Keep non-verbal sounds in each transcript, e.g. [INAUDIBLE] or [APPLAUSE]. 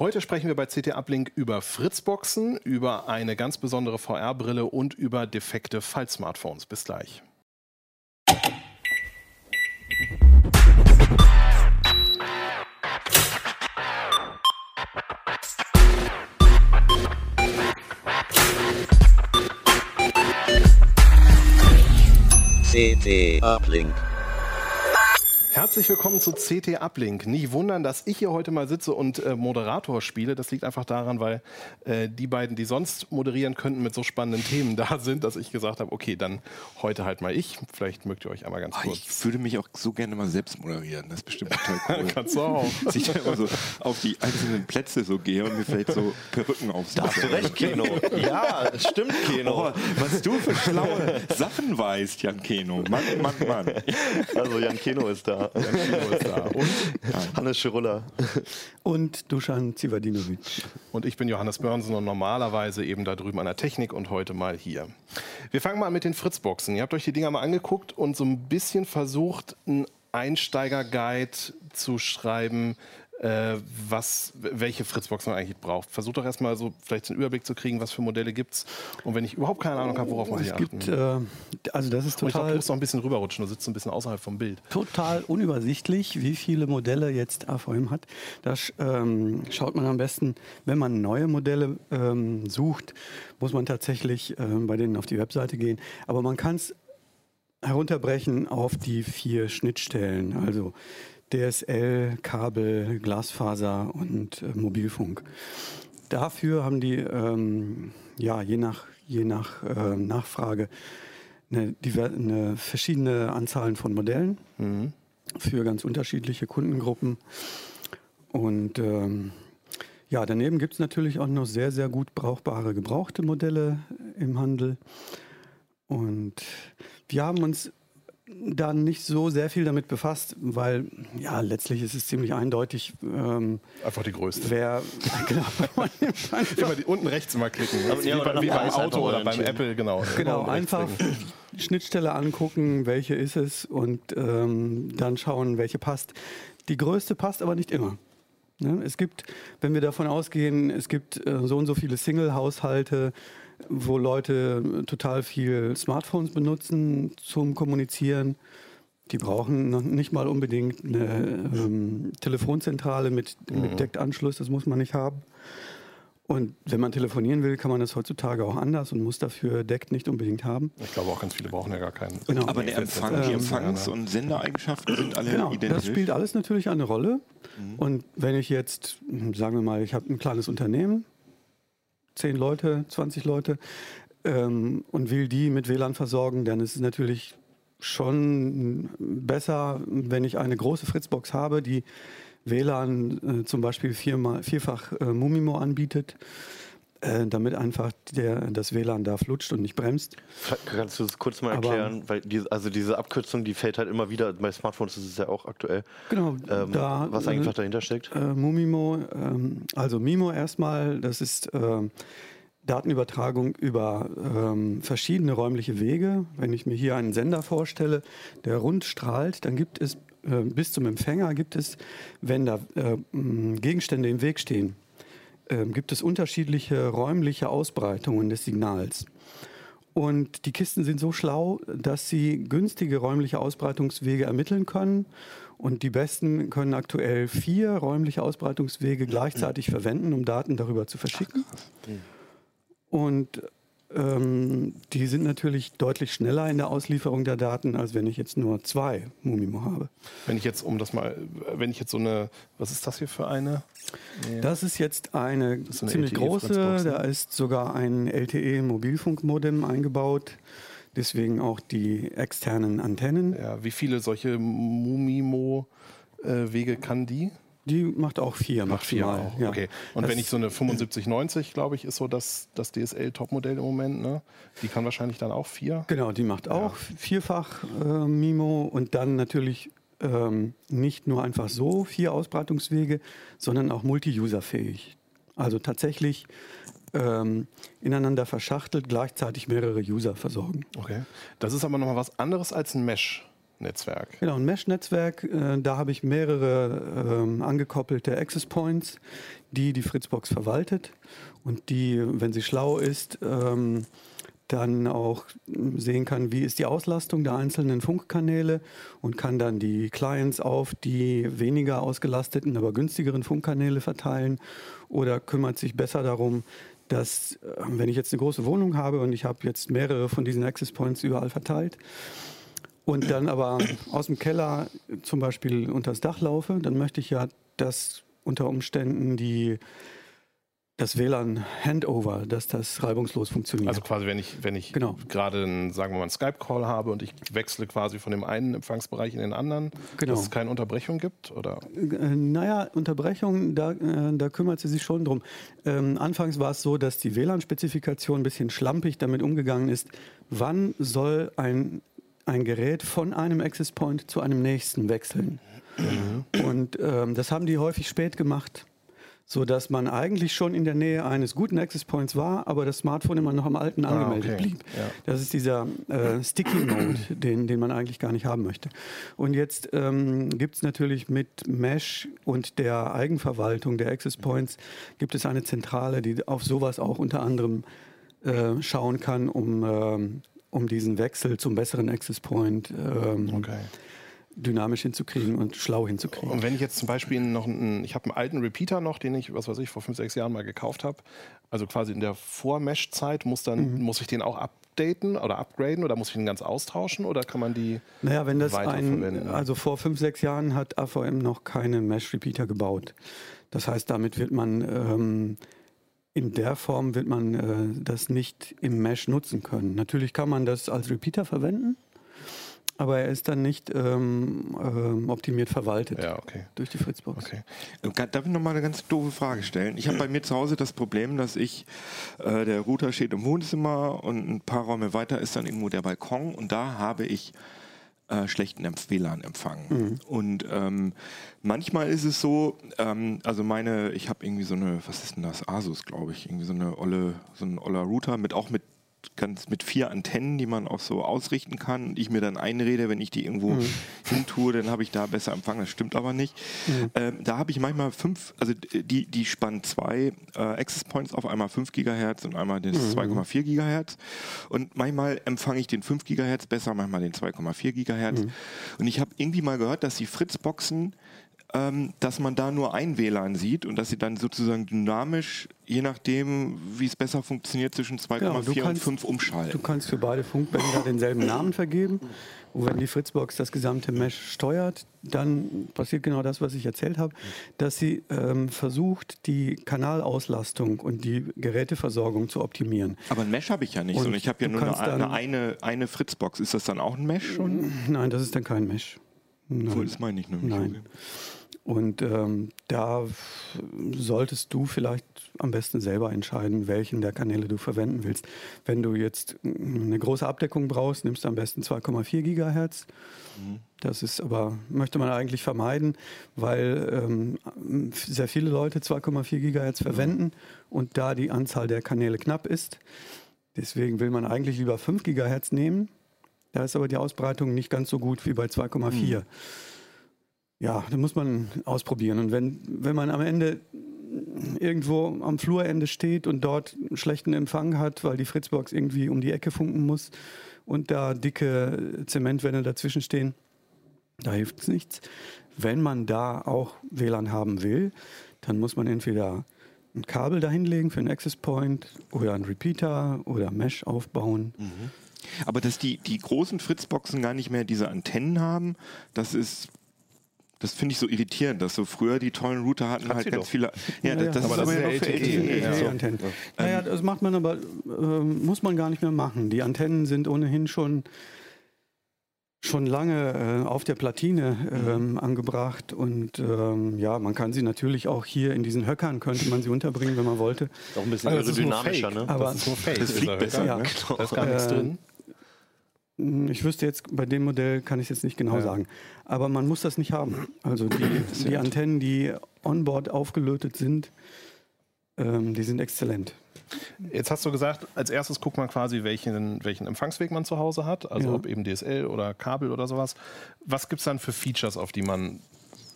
Heute sprechen wir bei CT Uplink über Fritzboxen, über eine ganz besondere VR-Brille und über defekte Fall-Smartphones. Bis gleich. CT Uplink. Herzlich willkommen zu CT Uplink. Nicht wundern, dass ich hier heute mal sitze und äh, Moderator spiele. Das liegt einfach daran, weil äh, die beiden, die sonst moderieren könnten, mit so spannenden Themen da sind, dass ich gesagt habe, okay, dann heute halt mal ich. Vielleicht mögt ihr euch einmal ganz Ah, kurz. Ich würde mich auch so gerne mal selbst moderieren. Das ist bestimmt total [LAUGHS] cool. Kannst du auch. Dass ich da immer so auf die einzelnen Plätze so gehe und mir vielleicht so Perücken aufsetze. Hast du recht, Keno. Ja, es stimmt, Keno. Oh, was du für schlaue Sachen weißt, Jan Keno. Mann, Mann, Mann. Also Jan Keno ist da. Jan Kino ist da. Und, Hannes Schirulla. Und Dusan Zivadinovic. und ich bin Johannes Börnsen und normalerweise eben da drüben an der Technik und heute mal hier. Wir fangen mal an mit den Fritzboxen. Ihr habt euch die Dinger mal angeguckt und so ein bisschen versucht, einen Einsteiger-Guide zu schreiben, äh, was, welche Fritzboxen man eigentlich braucht. Versucht doch erstmal so vielleicht einen Überblick zu kriegen, was für Modelle gibt es. Und wenn ich überhaupt keine Ahnung habe, worauf muss ich Es achten? gibt, äh, also das ist Und ich glaube, du total, musst noch ein bisschen rüberrutschen, du sitzt ein bisschen außerhalb vom Bild. total unübersichtlich, wie viele Modelle jetzt AVM hat. Da ähm, schaut man am besten, wenn man neue Modelle ähm, sucht, muss man tatsächlich ähm, bei denen auf die Webseite gehen. Aber man kann es herunterbrechen auf die vier Schnittstellen, also DSL, Kabel, Glasfaser und äh, Mobilfunk. Dafür haben die, ähm, ja, je nach, je nach äh, Nachfrage, eine, eine verschiedene Anzahlen von Modellen für ganz unterschiedliche Kundengruppen. Und ähm, ja, daneben gibt es natürlich auch noch sehr, sehr gut brauchbare gebrauchte Modelle im Handel. Und wir haben uns da nicht so sehr viel damit befasst, weil ja, letztlich ist es ziemlich eindeutig, ähm, Einfach die größte. wer, [LAUGHS] genau, Immer die, unten rechts mal klicken. Aber- ja, wie, bei, wie beim einfach Auto oder beim. Apple, genau. Genau, rechts einfach klicken. Schnittstelle angucken, welche ist es und ähm, dann schauen, welche passt. Die größte passt aber nicht immer. Ne? Es gibt, wenn wir davon ausgehen, es gibt äh, so und so viele Single-Haushalte, wo Leute äh, total viel Smartphones benutzen zum Kommunizieren. Die brauchen noch nicht mal unbedingt eine ähm, Telefonzentrale mit, mit Deckanschluss, das muss man nicht haben. Und wenn man telefonieren will, kann man das heutzutage auch anders und muss dafür Deck nicht unbedingt haben. Ich glaube auch ganz viele brauchen ja gar keinen. Genau. Aber der Empfang, die Ähm, Empfangs- und Sendereigenschaften sind alle Genau, identisch. das spielt alles natürlich eine Rolle. Und wenn ich jetzt, hm, sagen wir mal, ich habe ein kleines Unternehmen, 10 Leute, 20 Leute, ähm, und will die mit WLAN versorgen, dann ist es natürlich schon besser, wenn ich eine große Fritzbox habe, die WLAN äh, zum Beispiel viermal, vierfach äh, Mumimo anbietet, äh, damit einfach der, das WLAN da flutscht und nicht bremst. Kannst du das kurz mal Aber- erklären? Weil diese, also diese Abkürzung, die fällt halt immer wieder. Bei Smartphones ist es ja auch aktuell. Genau, Ähm, da, was äh, einfach dahinter steckt. Äh, Mumimo, ähm, also Mimo erstmal, das ist ähm, Datenübertragung über ähm, verschiedene räumliche Wege. Wenn ich mir hier einen Sender vorstelle, der rund strahlt, dann gibt es äh, bis zum Empfänger gibt es, wenn da äh, Gegenstände im Weg stehen, ähm, gibt es unterschiedliche räumliche Ausbreitungen des Signals. Und die Kisten sind so schlau, dass sie günstige räumliche Ausbreitungswege ermitteln können. Und die besten können aktuell vier räumliche Ausbreitungswege gleichzeitig verwenden, um Daten darüber zu verschicken. Und ähm, die sind natürlich deutlich schneller in der Auslieferung der Daten, als wenn ich jetzt nur zwei Mumimo habe. Wenn ich jetzt, um das mal, wenn ich jetzt so eine, was ist das hier für eine? Das ist jetzt eine ist eine ziemlich LTE große, ne? da ist sogar ein LTE-Mobilfunkmodem eingebaut. Deswegen auch die externen Antennen. Ja, wie viele solche Mumimo-Wege kann die? Die macht auch vier Macht vier maximal. auch. Ja. Okay. Und Das- wenn ich so eine 7590, glaube ich, ist so das, das DSL-Topmodell im Moment, ne? Die kann wahrscheinlich dann auch vier. Genau, die macht auch vierfach äh, Mimo und dann natürlich ähm, nicht nur einfach so vier Ausbreitungswege, sondern auch multi-user-fähig. Also tatsächlich ähm, ineinander verschachtelt, gleichzeitig mehrere User versorgen. Okay. Das ist aber nochmal was anderes als ein Mesh-Netzwerk. Genau, ein Mesh-Netzwerk, äh, da habe ich mehrere ähm, angekoppelte Access Points, die die Fritzbox verwaltet und die, wenn sie schlau ist, ähm, dann auch ähm, sehen kann, wie ist die Auslastung der einzelnen Funkkanäle und kann dann die Clients auf die weniger ausgelasteten, aber günstigeren Funkkanäle verteilen oder kümmert sich besser darum, dass, äh, wenn ich jetzt eine große Wohnung habe und ich habe jetzt mehrere von diesen Access Points überall verteilt, und dann aber aus dem Keller zum Beispiel unters Dach laufe, dann möchte ich ja, dass unter Umständen die, das WLAN-Handover, dass das reibungslos funktioniert. Also quasi, wenn ich, wenn ich Genau. gerade einen, sagen wir mal, einen Skype-Call habe und ich wechsle quasi von dem einen Empfangsbereich in den anderen, Genau. dass es keine Unterbrechung gibt? Oder? Äh, Naja, Unterbrechung, da, äh, da kümmert sie sich schon drum. Ähm, anfangs war es so, dass die WLAN-Spezifikation ein bisschen schlampig damit umgegangen ist, wann soll ein, ein Gerät von einem Access Point zu einem nächsten wechseln. Und ähm, das haben die häufig spät gemacht, sodass man eigentlich schon in der Nähe eines guten Access Points war, aber das Smartphone immer noch am alten angemeldet Ah, okay. blieb. Ja. Das ist dieser äh, Sticky Mode, den, den man eigentlich gar nicht haben möchte. Und jetzt ähm, gibt es natürlich mit Mesh und der Eigenverwaltung der Access Points gibt es eine Zentrale, die auf sowas auch unter anderem äh, schauen kann, um, ähm, um diesen Wechsel zum besseren Access Point ähm, Okay. dynamisch hinzukriegen und schlau hinzukriegen. Und wenn ich jetzt zum Beispiel noch einen, ich habe einen alten Repeater noch, den ich, was weiß ich, vor fünf, sechs Jahren mal gekauft habe, also quasi in der Vor-Mesh-Zeit, muss dann, Mhm. muss ich den auch updaten oder upgraden oder muss ich den ganz austauschen oder kann man die Naja, wenn das ein, weiterverwenden? also vor fünf, sechs Jahren hat AVM noch keine Mesh-Repeater gebaut. Das heißt, damit wird man ähm, in der Form wird man äh, das nicht im Mesh nutzen können. Natürlich kann man das als Repeater verwenden, aber er ist dann nicht ähm, ähm, optimiert verwaltet ja, okay. durch die Fritzbox. Okay. Äh, Darf ich noch mal eine ganz doofe Frage stellen? Ich habe bei mir zu Hause das Problem, dass ich, äh, der Router steht im Wohnzimmer und ein paar Räume weiter ist dann irgendwo der Balkon und da habe ich äh, schlechten Empf- WLAN-Empfang. Und ähm, manchmal ist es so, ähm, also meine, ich habe irgendwie so eine, was ist denn das, Asus, glaube ich, irgendwie so eine olle, so ein oller Router mit auch mit ganz mit vier Antennen, die man auch so ausrichten kann und ich mir dann einrede, wenn ich die irgendwo hin tue, dann habe ich da besser Empfang. Das stimmt aber nicht. Ähm, da habe ich manchmal fünf, also die, die spannen zwei äh, Access Points auf, einmal 5 Gigahertz und einmal das 2,4 Gigahertz. Und manchmal empfange ich den 5 Gigahertz besser, manchmal den 2,4 Gigahertz. Und ich habe irgendwie mal gehört, dass die Fritzboxen ähm, dass man da nur ein WLAN sieht und dass sie dann sozusagen dynamisch, je nachdem, wie es besser funktioniert, zwischen 2,4 Genau, du und kannst- 5 Du umschalten. kannst für beide Funkbänder denselben [LAUGHS] Namen vergeben. Und wenn die Fritzbox das gesamte Mesh steuert, dann passiert genau das, was ich erzählt habe, dass sie ähm, versucht, die Kanalauslastung und die Geräteversorgung zu optimieren. Aber ein Mesh habe ich ja nicht, Und sondern ich habe ja du nur eine, eine, eine, eine Fritzbox. Ist das dann auch ein Mesh schon? Nein, das ist dann kein Mesh. Obwohl, Nein. das meine ich nämlich. Nein. Und ähm, da solltest du vielleicht am besten selber entscheiden, welchen der Kanäle du verwenden willst. Wenn du jetzt eine große Abdeckung brauchst, nimmst du am besten 2,4 Gigahertz. Das ist aber, möchte man eigentlich vermeiden, weil ähm, sehr viele Leute 2,4 Gigahertz verwenden und da die Anzahl der Kanäle knapp ist. Deswegen will man eigentlich lieber 5 Gigahertz nehmen. Da ist aber die Ausbreitung nicht ganz so gut wie bei 2,4. Ja, da muss man ausprobieren. Und wenn, wenn man am Ende irgendwo am Flurende steht und dort einen schlechten Empfang hat, weil die Fritzbox irgendwie um die Ecke funken muss und da dicke Zementwände dazwischen stehen, da hilft es nichts. Wenn man da auch WLAN haben will, dann muss man entweder ein Kabel dahinlegen für einen Access Point oder einen Repeater oder Mesh aufbauen. Aber dass die, die großen Fritzboxen gar nicht mehr diese Antennen haben, das ist Das finde ich so irritierend, dass so früher die tollen Router hatten Hat halt ganz doch. viele. Ja, Ja, das, das aber ist das aber ist ja ja noch für LTE. LTE. Ja. So. LTE-Antennen. Naja, das macht man aber, ähm, muss man gar nicht mehr machen. Die Antennen sind ohnehin schon, schon lange äh, auf der Platine ähm, angebracht und ähm, ja, man kann sie natürlich auch hier in diesen Höckern, könnte man sie unterbringen, wenn man wollte. Auch ein bisschen Also aerodynamischer, ne? Aber- das ist nur Fake. Das fliegt besser. Ja. ne? Da ist gar nichts Äh, drin. Hm, Ich wüsste jetzt, bei dem Modell kann ich es jetzt nicht genau Ja. sagen. Aber man muss das nicht haben. Also die, [LAUGHS] die Antennen, die onboard aufgelötet sind, ähm, die sind exzellent. Jetzt hast du gesagt, als erstes guckt man quasi, welchen, welchen Empfangsweg man zu Hause hat, also Ja. ob eben DSL oder Kabel oder sowas. Was gibt es dann für Features, auf die man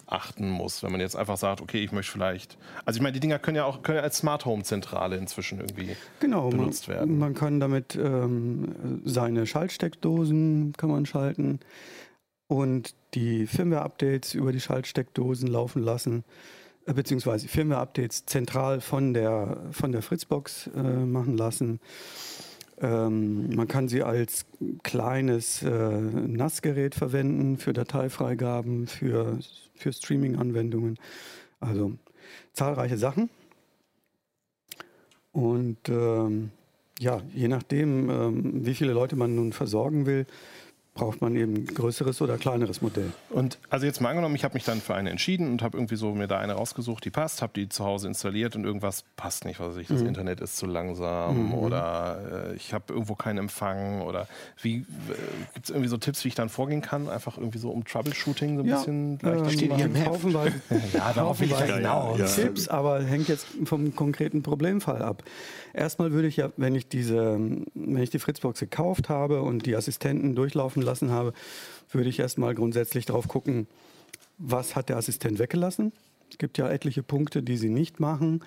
achten muss, wenn man jetzt einfach sagt, okay, ich möchte vielleicht. Also ich meine, die Dinger können ja auch können ja als Smart Home Zentrale inzwischen irgendwie. Genau, man, benutzt werden. man kann damit ähm, seine Schaltsteckdosen kann man schalten und die Firmware-Updates über die Schaltsteckdosen laufen lassen, äh, beziehungsweise Firmware-Updates zentral von der, von der Fritzbox äh, machen lassen. Ähm, man kann sie als kleines äh, NAS-Gerät verwenden für Dateifreigaben, für, für Streaming-Anwendungen. Also zahlreiche Sachen. Und ähm, ja, je nachdem, ähm, wie viele Leute man nun versorgen will, braucht man eben ein größeres oder kleineres Modell. Und also jetzt mal angenommen, ich habe mich dann für eine entschieden und habe irgendwie so mir da eine rausgesucht, die passt, habe die zu Hause installiert und irgendwas passt nicht, was weiß ich, das Internet ist zu langsam oder äh, ich habe irgendwo keinen Empfang oder wie äh, gibt es irgendwie so Tipps, wie ich dann vorgehen kann, einfach irgendwie so um Troubleshooting so ein bisschen leichter zu machen? [LAUGHS] haufenweise, Ja, darauf will ich haufenweise hinaus. Tipps, aber hängt jetzt vom konkreten Problemfall ab. Erstmal würde ich ja, wenn ich diese, wenn ich die Fritzbox gekauft habe und die Assistenten durchlaufen lassen habe, würde ich erstmal grundsätzlich drauf gucken, was hat der Assistent weggelassen. Es gibt ja etliche Punkte, die sie nicht machen.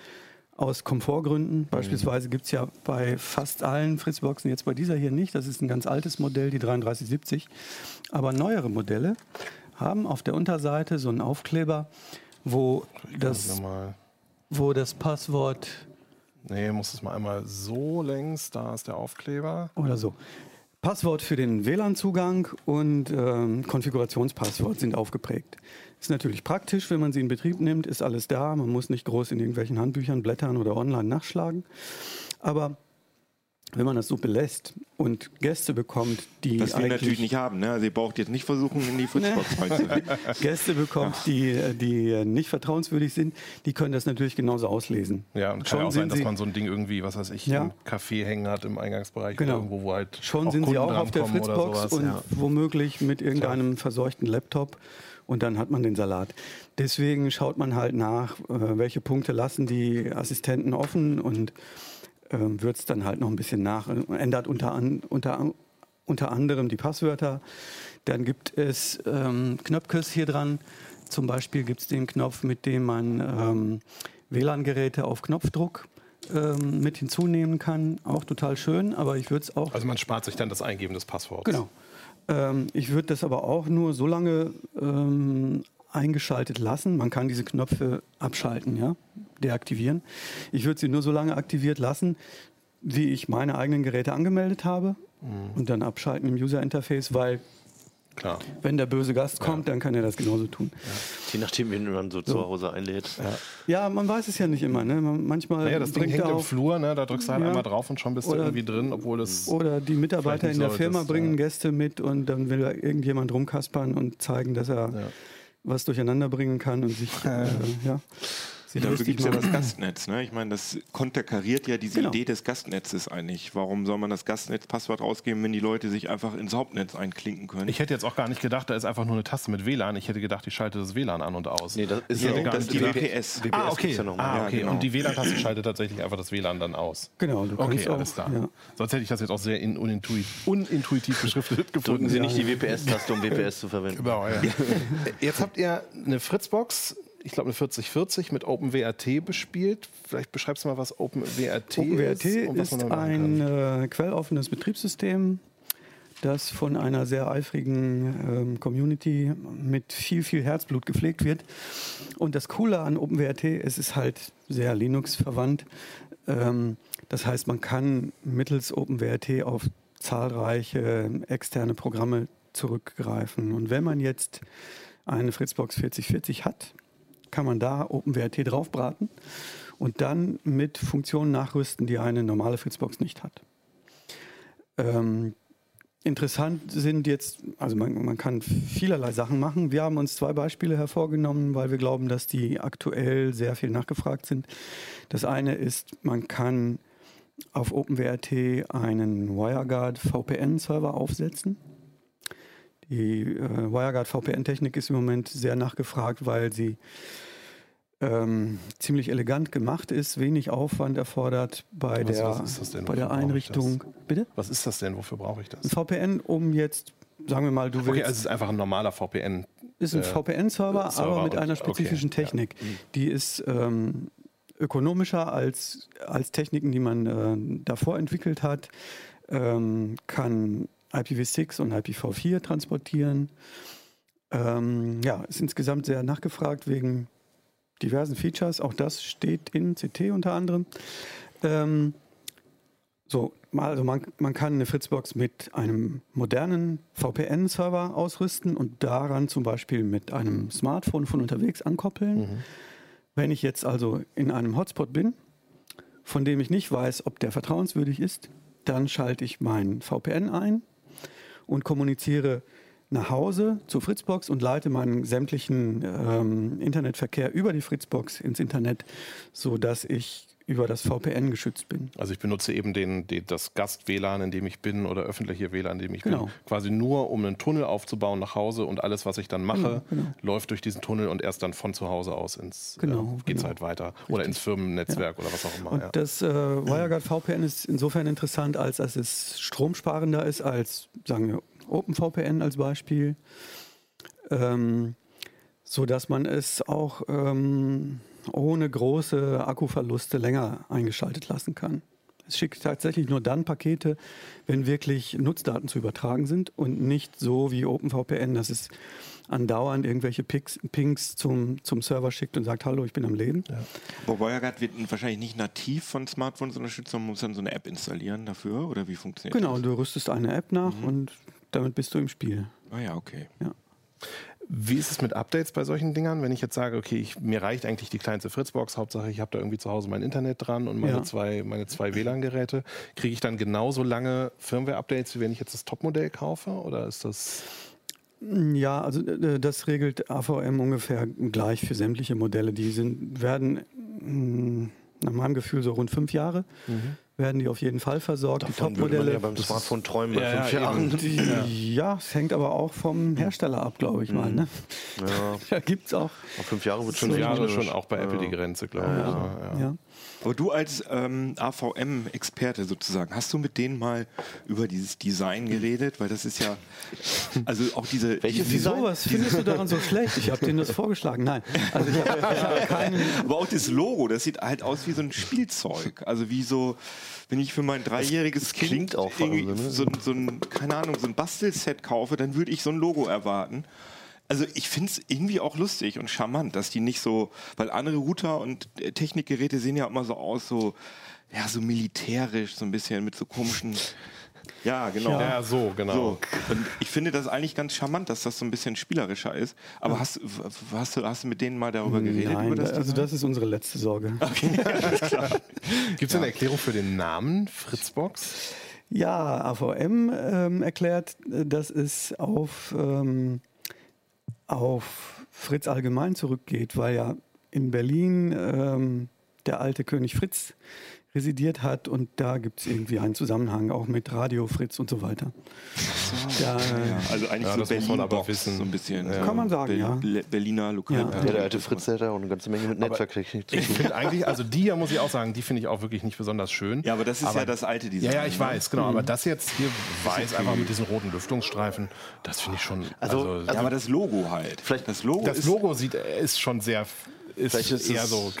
Aus Komfortgründen. Beispielsweise gibt es ja bei fast allen Fritzboxen, jetzt bei dieser hier nicht, das ist ein ganz altes Modell, die 3370. Aber neuere Modelle haben auf der Unterseite so einen Aufkleber, wo das, wo das Passwort Nee, muss es mal einmal so längs, da ist der Aufkleber. oder so. Passwort für den WLAN-Zugang und ähm, Konfigurationspasswort sind aufgeprägt. Ist natürlich praktisch, wenn man sie in Betrieb nimmt, ist alles da. Man muss nicht groß in irgendwelchen Handbüchern blättern oder online nachschlagen. Aber wenn man das so belässt und Gäste bekommt, die Was wir natürlich nicht haben. Ne? Also ihr braucht jetzt nicht versuchen, in die [LAUGHS] Fritzbox reinzugehen. [LAUGHS] Gäste bekommt, die, die nicht vertrauenswürdig sind, die können das natürlich genauso auslesen. Ja, und kann Schon ja auch sein, dass sie- man so ein Ding irgendwie, was weiß ich, Ja. im Café hängen hat, im Eingangsbereich Genau. oder irgendwo, wo halt Schon auch sind sie Kunden auch auf der Fritzbox und ja. womöglich mit irgendeinem verseuchten Laptop und dann hat man den Salat. Deswegen schaut man halt nach, äh, welche Punkte lassen die Assistenten offen und ähm, wird es dann halt noch ein bisschen nach, ändert unter, an, unter, unter anderem die Passwörter. Dann gibt es ähm, Knöpfkes hier dran. Zum Beispiel gibt es den Knopf, mit dem man ähm, WLAN-Geräte auf Knopfdruck ähm, mit hinzunehmen kann. Auch total schön, aber ich würde es auch Also man spart sich dann das Eingeben des Passworts. Genau. Ähm, ich würde das aber auch nur so lange ähm, eingeschaltet lassen. Man kann diese Knöpfe abschalten, ja, deaktivieren. Ich würde sie nur so lange aktiviert lassen, wie ich meine eigenen Geräte angemeldet habe und dann abschalten im User-Interface, weil Klar. wenn der böse Gast kommt, dann kann er das genauso tun. Je nachdem, wen man so, zu Hause einlädt. Ja, man weiß es ja nicht immer. Ne? Man- Manchmal Naja, das Ding bringt hängt er im auf, Flur, ne? da drückst du halt Ja. einmal drauf und schon bist du Oder- irgendwie drin, obwohl das... Oder die Mitarbeiter in der Firma solltest, bringen ja. Gäste mit und dann will da irgendjemand rumkaspern und zeigen, dass er Ja. was durcheinander bringen kann und sich [LAUGHS] äh, ja, sich Dafür gibt es ja das Gastnetz. Ne? Ich meine, das konterkariert ja diese Genau. Idee des Gastnetzes eigentlich. Warum soll man das Gastnetzpasswort rausgeben, wenn die Leute sich einfach ins Hauptnetz einklinken können? Ich hätte jetzt auch gar nicht gedacht, da ist einfach nur eine Taste mit WLAN. Ich hätte gedacht, die schaltet das WLAN an und aus. Nee, das ist Ja, ja, gar das ist nicht die. WPS. WPS Ah, okay. ja ah, Ja, okay. genau. Und die WLAN-Taste schaltet tatsächlich einfach das WLAN dann aus. Genau, du Okay, kannst auch, alles klar. Ja. Sonst hätte ich das jetzt auch sehr in- unintuitiv, unintuitiv beschriftet gefunden. [LAUGHS] Drücken Sie nicht die WPS-Taste, um WPS zu verwenden. Genau, ja. [LAUGHS] Jetzt habt ihr eine Fritzbox, ich glaube eine 4040 mit OpenWRT bespielt. Vielleicht beschreibst du mal, was OpenWRT, OpenWRT ist. was ist ein äh, quelloffenes Betriebssystem, das von einer sehr eifrigen ähm, Community mit viel, viel Herzblut gepflegt wird. Und das Coole an OpenWRT, es ist halt sehr Linux-verwandt. Ähm, das heißt, man kann mittels OpenWRT auf zahlreiche externe Programme zurückgreifen. Und wenn man jetzt eine Fritzbox 4040 hat, kann man da OpenWRT draufbraten und dann mit Funktionen nachrüsten, die eine normale Fritzbox nicht hat. Ähm, interessant sind jetzt, also man, man, kann vielerlei Sachen machen. Wir haben uns zwei Beispiele hervorgenommen, weil wir glauben, dass die aktuell sehr viel nachgefragt sind. Das eine ist, man kann auf OpenWRT einen WireGuard VPN-Server aufsetzen. Die äh, WireGuard VPN-Technik ist im Moment sehr nachgefragt, weil sie ähm, ziemlich elegant gemacht ist, wenig Aufwand erfordert bei Was- der, was bei der Wofür Einrichtung. Bitte? Was ist das denn? Wofür brauche ich das? Ein VPN, um jetzt, sagen wir mal, du willst. Okay, also es ist einfach ein normaler VPN. ist ein äh, VPN-Server, Server aber mit einer okay, spezifischen ja. Technik. Die ist ähm, ökonomischer als, als Techniken, die man äh, davor entwickelt hat, ähm, kann IPv6 und IPv4 transportieren. Ähm, ja, ist insgesamt sehr nachgefragt wegen diversen Features. Auch das steht in CT unter anderem. Ähm, so, also man, man kann eine Fritzbox mit einem modernen VPN-Server ausrüsten und daran zum Beispiel mit einem Smartphone von unterwegs ankoppeln. Wenn ich jetzt also in einem Hotspot bin, von dem ich nicht weiß, ob der vertrauenswürdig ist, dann schalte ich mein VPN ein und kommuniziere nach Hause zur Fritzbox und leite meinen sämtlichen ähm, Internetverkehr über die Fritzbox ins Internet, sodass ich über das VPN geschützt bin. Also ich benutze eben den, den, das Gast-WLAN, in dem ich bin, oder öffentliche WLAN, in dem ich Genau. bin, quasi nur, um einen Tunnel aufzubauen nach Hause und alles, was ich dann mache, Genau, genau. läuft durch diesen Tunnel und erst dann von zu Hause aus ins Genau, äh, geht's genau. halt weiter. Oder ins Firmennetzwerk oder was auch immer. Und ja. das äh, WireGuard VPN ist insofern interessant, als dass es stromsparender ist als, sagen wir, OpenVPN als Beispiel. Ähm, so dass man es auch ähm, ohne große Akkuverluste länger eingeschaltet lassen kann. Es schickt tatsächlich nur dann Pakete, wenn wirklich Nutzdaten zu übertragen sind und nicht so wie OpenVPN, dass es andauernd irgendwelche Pings, Pings zum, zum Server schickt und sagt, hallo, ich bin am Leben. Aber WireGuard wird wahrscheinlich nicht nativ von Smartphones unterstützt, sondern man muss dann so eine App installieren dafür oder wie funktioniert Genau, das? du rüstest eine App nach und damit bist du im Spiel. Ah ja, okay. Wie ist es mit Updates bei solchen Dingern? Wenn ich jetzt sage, okay, ich, mir reicht eigentlich die kleinste Fritzbox, Hauptsache ich habe da irgendwie zu Hause mein Internet dran und meine Ja. zwei, meine zwei WLAN-Geräte, kriege ich dann genauso lange Firmware-Updates, wie wenn ich jetzt das Topmodell kaufe? Oder ist das. Ja, also äh, das regelt AVM ungefähr gleich für sämtliche Modelle. Die sind, werden mh, nach meinem Gefühl so rund fünf Jahre, werden die auf jeden Fall versorgt. Davon die man ja Top-Modelle. beim Smartphone träumen bei Ja, ja, fünf eben. Jahren. Die, ja. es hängt aber auch vom Hersteller ab, glaube ich mal. Ne? Ja, [LAUGHS] Da gibt es auch. auf fünf Jahre wird schon Fünf Jahre schon auch bei Apple die Grenze, glaube ich. Ja, ja. Ja. Aber du als ähm, AVM-Experte sozusagen, hast du mit denen mal über dieses Design geredet? Weil das ist ja, also auch diese... [LAUGHS] Welches diese, Design? Was findest du daran so schlecht? Ich habe denen das vorgeschlagen. Nein, also ich habe ich hab keinen... Aber auch das Logo, das sieht halt aus wie so ein Spielzeug. Also wie so, wenn ich für mein dreijähriges Kind klingt auch irgendwie so, ne? so, so ein, keine Ahnung, so ein Bastelset kaufe, dann würde ich so ein Logo erwarten. Also ich finde es irgendwie auch lustig und charmant, dass die nicht so, weil andere Router und äh, Technikgeräte sehen ja immer so aus, so, ja, so militärisch, so ein bisschen mit so komischen. [LAUGHS] Ja, genau. Ja, so, genau. So. Und ich finde das eigentlich ganz charmant, dass das so ein bisschen spielerischer ist. Aber hast, w- hast, du, hast du mit denen mal darüber geredet? Nein, über das also das ist unsere letzte Sorge. [LAUGHS] [LAUGHS] Gibt es eine Erklärung für den Namen Fritzbox? Ja, AVM ähm, erklärt, äh, dass es auf, ähm, auf Fritz allgemein zurückgeht, weil ja in Berlin ähm, der alte König Fritz residiert hat und da gibt es irgendwie einen Zusammenhang auch mit Radio Fritz und so weiter. [LAUGHS] Da, Ja, also eigentlich Ja, so das muss man aber wissen. so ein bisschen. Ja. Kann man sagen, Ber- ja. Le- Berliner Lokalpatriot. Ja, der alte Fritz, der hat ja auch eine ganze Menge mit zu Ich finde eigentlich, also die hier muss ich auch sagen, die finde ich auch wirklich nicht besonders schön. Ja, aber das ist ja das alte Design. Ja, ja, ich ne? weiß, genau. Aber das jetzt hier weiß, einfach mit diesen roten Lüftungsstreifen, das finde ich schon. Also, Also, Ja, aber das Logo halt. Vielleicht- das Logo das ist Logo sieht, ist schon sehr. Ist, ist eher es- so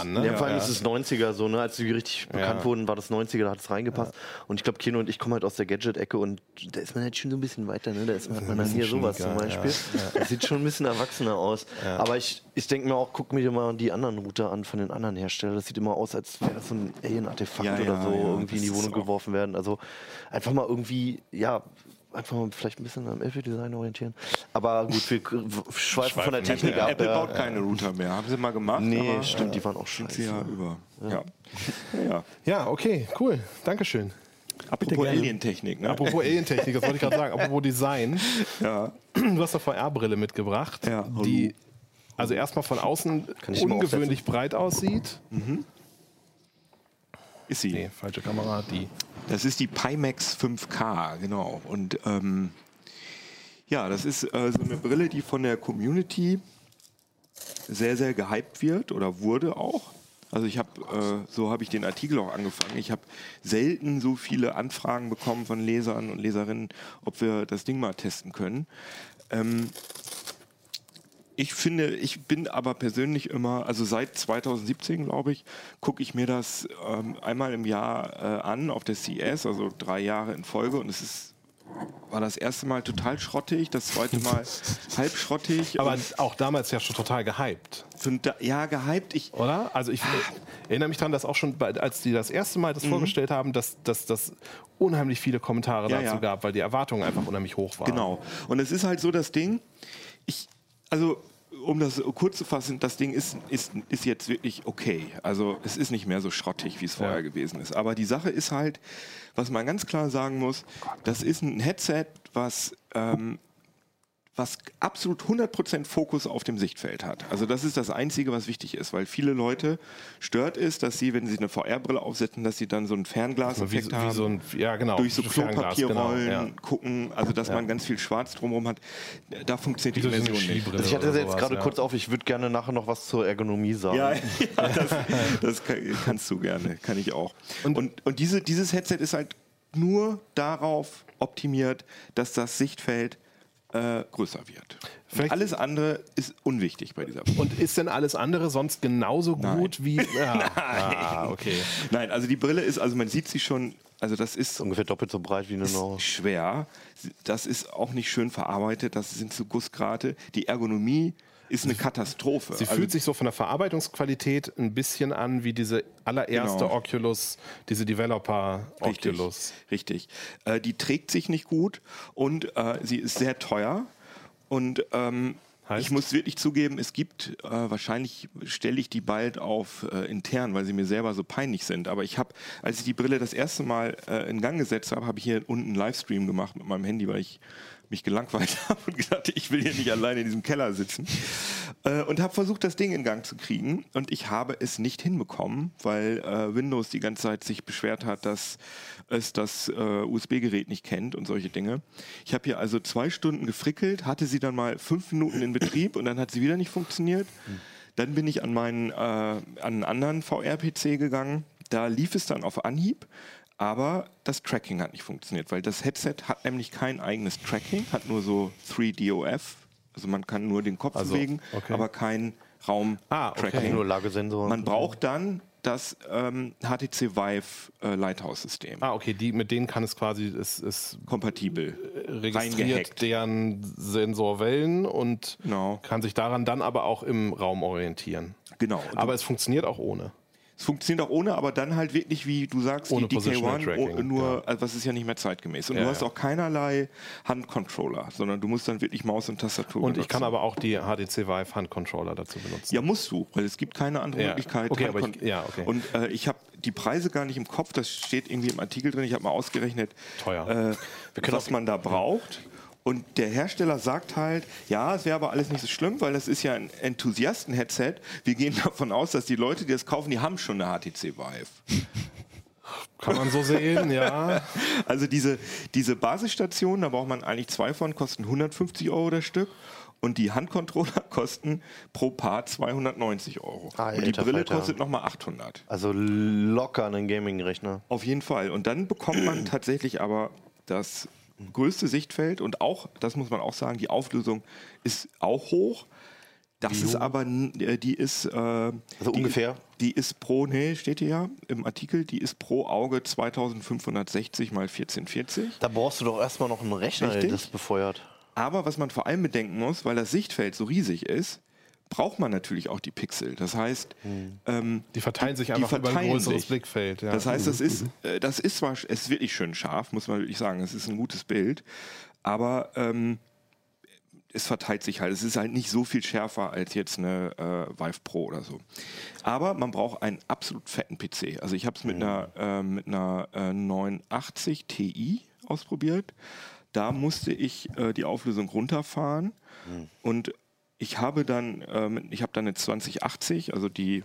ist, ne? ja, vor allem ja. ist es 90er so, ne? Als die richtig bekannt wurden, war das 90er, da hat es reingepasst. Und ich glaube, Kino und ich kommen halt aus der Gadget-Ecke und da ist man halt schon so ein bisschen weiter, ne? Da ist man, hat man dann hier sowas zum Beispiel. Das sieht schon ein bisschen erwachsener aus. Aber ich, ich denke mir auch, guck mir mal die anderen Router an von den anderen Herstellern. Das sieht immer aus, als wäre das so ein Alien-Artefakt oder so irgendwie in die Wohnung geworfen werden. Also einfach mal irgendwie, ja, einfach mal vielleicht ein bisschen am Apple-Design orientieren. Aber gut, wir [LAUGHS] schweifen von der Technik ab. Apple baut keine Router mehr. Haben sie mal gemacht. Nee, aber, stimmt, äh, die waren auch scheiße. ja über. Ja. Ja. Ja, okay, cool. Dankeschön. Apropos. Alientechnik, ne? Apropos Alientechnik, das wollte ich gerade sagen. Apropos Design. [LAUGHS] Ja. Du hast eine VR-Brille mitgebracht, Ja, die also erstmal von außen ungewöhnlich breit aussieht. Ist sie. Nee, falsche Kamera, die. Das ist die Pimax 5K, genau. Und ähm, ja, das ist äh, so eine Brille, die von der Community sehr, sehr gehypt wird oder wurde auch. Also ich habe, äh, so habe ich den Artikel auch angefangen. Ich habe selten so viele Anfragen bekommen von Lesern und Leserinnen, ob wir das Ding mal testen können. Ähm, ich finde, ich bin aber persönlich immer, also seit 2017, glaube ich, gucke ich mir das ähm, einmal im Jahr äh, an auf der CES, also drei Jahre in Folge und es ist war das erste Mal total schrottig, das zweite Mal [LAUGHS] halb schrottig. Aber auch damals ja schon total gehypt, ja, gehypt. Ich, oder? Also ich erinnere mich daran, dass auch schon, als die das erste Mal das vorgestellt haben, dass das unheimlich viele Kommentare Mhm. Ja, dazu ja. gab, weil die Erwartungen einfach unheimlich hoch waren. Genau. Und es ist halt so das Ding, ich, also um das kurz zu fassen, das Ding ist, ist, ist jetzt wirklich okay. Also es ist nicht mehr so schrottig, wie es vorher gewesen ist. Aber die Sache ist halt, was man ganz klar sagen muss, das ist ein Headset, was ähm, was absolut 100% Fokus auf dem Sichtfeld hat. Also das ist das Einzige, was wichtig ist, weil viele Leute stört ist, dass sie, wenn sie eine VR-Brille aufsetzen, dass sie dann so einen Wie, Fernglaseffekt haben so ein, ja, genau. durch so Klopapierrollen Genau, ja. gucken, also dass man ganz viel Schwarz drumherum hat. Da funktioniert Wie die so Version nicht. Skibrille Also ich hatte oder jetzt gerade ja. kurz auf, ich würde gerne nachher noch was zur Ergonomie sagen. Ja, [LAUGHS] ja das, das kann, kannst du gerne, kann ich auch. Und- Und, und, diese, dieses Headset ist halt nur darauf optimiert, dass das Sichtfeld äh, größer wird. Vielleicht- alles andere ist unwichtig bei dieser Brille. Und ist denn alles andere sonst genauso gut wie. [LAUGHS] Ja. Ah, okay. Nein, also die Brille ist, also man sieht sie schon, also das ist Ungefähr doppelt so breit wie eine neue. schwer. Das ist auch nicht schön verarbeitet. Das sind so Gussgrate. Die Ergonomie ist eine Katastrophe. Sie Also- fühlt sich so von der Verarbeitungsqualität ein bisschen an wie diese allererste Genau. Oculus, diese Developer Richtig, Oculus. Richtig. Äh, die trägt sich nicht gut und äh, sie ist sehr teuer. Und ähm, Heißt? ich muss wirklich zugeben, es gibt, äh, wahrscheinlich stelle ich die bald auf äh, intern, weil sie mir selber so peinlich sind. Aber ich habe, als ich die Brille das erste Mal äh, in Gang gesetzt habe, habe ich hier unten einen Livestream gemacht mit meinem Handy, weil ich mich gelangweilt [LAUGHS] habe und gedacht, ich will hier nicht alleine in diesem Keller sitzen. Äh, und habe versucht, das Ding in Gang zu kriegen. Und ich habe es nicht hinbekommen, weil äh, Windows die ganze Zeit sich beschwert hat, dass es das äh, USB-Gerät nicht kennt und solche Dinge. Ich habe hier also zwei Stunden gefrickelt, hatte sie dann mal fünf Minuten in Betrieb und dann hat sie wieder nicht funktioniert. Dann bin ich an meinen äh, an einen anderen VR-PC gegangen. Da lief es dann auf Anhieb. Aber das Tracking hat nicht funktioniert, weil das Headset hat nämlich kein eigenes Tracking, hat nur so 3DOF. Also man kann nur den Kopf Also, bewegen, okay. aber kein Raum-Tracking. Ah, okay. Nur Lagesensoren. Man braucht dann das ähm, HTC Vive äh, Lighthouse-System. Ah, okay, die, mit denen kann es quasi, es, es Kompatibel. registriert Reingehackt. deren Sensorwellen und Genau. kann sich daran dann aber auch im Raum orientieren. Genau. Aber es funktioniert auch ohne. Es funktioniert auch ohne, aber dann halt wirklich, wie du sagst, Ohne die Positional DK1, Tracking, oh, nur, ja. also was ist ja nicht mehr zeitgemäß. Und Ja, du hast auch keinerlei Handcontroller, sondern du musst dann wirklich Maus und Tastatur Und ich kann benutzen. aber auch die HTC Vive Handcontroller dazu benutzen. Ja, musst du, weil es gibt keine andere. Möglichkeit. Okay, aber ich- ja, okay. Und äh, ich habe die Preise gar nicht im Kopf, das steht irgendwie im Artikel drin. Ich habe mal ausgerechnet, Teuer. Äh, was man da braucht. Und der Hersteller sagt halt, ja, es wäre aber alles nicht so schlimm, weil das ist ja ein Enthusiasten-Headset. Wir gehen [LAUGHS] davon aus, dass die Leute, die das kaufen, die haben schon eine HTC Vive. [LAUGHS] Kann man so sehen, ja. [LAUGHS] Also diese, diese Basisstationen, da braucht man eigentlich zwei von, kosten 150 Euro das Stück. Und die Handcontroller kosten pro Paar 290 Euro. und die Brille Falter. kostet nochmal 800. Also locker einen Gaming-Rechner. Auf jeden Fall. Und dann bekommt man [CLEARS THROAT] tatsächlich aber das größte Sichtfeld und auch, das muss man auch sagen, die Auflösung ist auch hoch. Das ist aber, äh, die ist. Äh, also die, ungefähr? Die ist pro, nee, steht hier ja im Artikel, die ist pro Auge 2560 mal 1440. Da brauchst du doch erstmal noch einen Rechner, der das befeuert. Aber was man vor allem bedenken muss, weil das Sichtfeld so riesig ist, braucht man natürlich auch die Pixel. Das heißt, ähm, Die verteilen sich einfach über ein verteilen größeres sich. Blickfeld. Ja. Das heißt, das ist, äh, das ist zwar, es ist wirklich schön scharf, muss man wirklich sagen. Es ist ein gutes Bild, aber ähm, es verteilt sich halt. Es ist halt nicht so viel schärfer als jetzt eine äh, Vive Pro oder so. Aber man braucht einen absolut fetten PC. Also ich habe es mit einer, äh, mit einer äh, 980 Ti ausprobiert. Da musste ich äh, die Auflösung runterfahren und ich habe dann, äh, mit- ich habe dann eine 2080, also die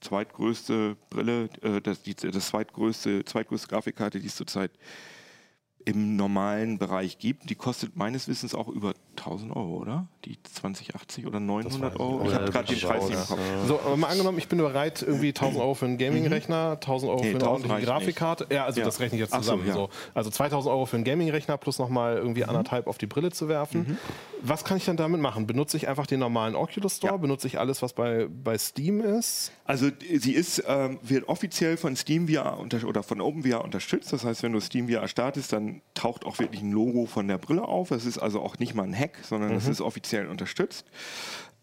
zweitgrößte Brille, äh, das, die, das zweitgrößte, zweitgrößte Grafikkarte, die es zurzeit im normalen Bereich gibt. Die kostet meines Wissens auch über 1000 Euro, oder? Die 2080 oder 900 Euro? Ich habe gerade den Preis nicht im Kopf. So, aber mal angenommen, ich bin bereit, irgendwie 1000 Euro für einen Gaming-Rechner, 1000 Euro Nee, für eine 1000 ordentliche Grafikkarte. Ja, also Ja. das rechne ich jetzt Ach so, zusammen. ja. so, Also 2000 Euro für einen Gaming-Rechner plus nochmal irgendwie Mhm. anderthalb auf die Brille zu werfen. Was kann ich dann damit machen? Benutze ich einfach den normalen Oculus Store? Ja. Benutze ich alles, was bei, bei Steam ist? Also sie ist, ähm, wird offiziell von SteamVR unter oder von OpenVR unterstützt. Das heißt, wenn du SteamVR startest, dann taucht auch wirklich ein Logo von der Brille auf. Es ist also auch nicht mal ein Hack, sondern es ist offiziell unterstützt.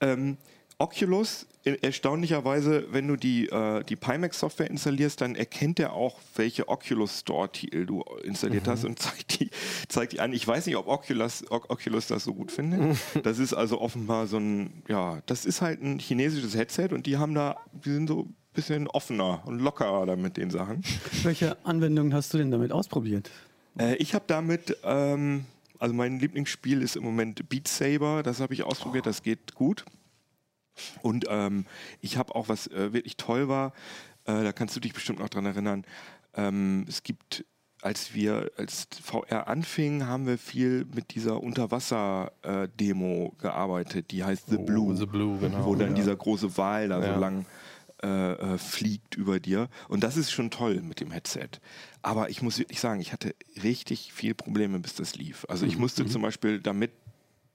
Ähm, Oculus, äh, erstaunlicherweise, wenn du die, äh, die Pimax-Software installierst, dann erkennt er auch, welche Oculus Store-Titel du installiert hast und zeigt die, zeigt die an. Ich weiß nicht, ob Oculus, O- Oculus das so gut findet. Das ist also offenbar so ein, ja, das ist halt ein chinesisches Headset und die haben da, die sind so ein bisschen offener und lockerer da mit den Sachen. Welche Anwendungen hast du denn damit ausprobiert? Äh, ich habe damit, ähm, also mein Lieblingsspiel ist im Moment Beat Saber, das habe ich ausprobiert, das geht gut. Und ähm, ich habe auch, was äh, wirklich toll war, äh, da kannst du dich bestimmt noch dran erinnern, ähm, es gibt, als wir als VR anfingen, haben wir viel mit dieser Unterwasser-Demo gearbeitet, die heißt The Blue. Oh, The Blue, genau. Wo dann Ja. dieser große Wal da Ja. so lang äh, äh, fliegt über dir. Und das ist schon toll mit dem Headset. Aber ich muss wirklich sagen, ich hatte richtig viel Probleme, bis das lief. Also ich musste zum Beispiel, damit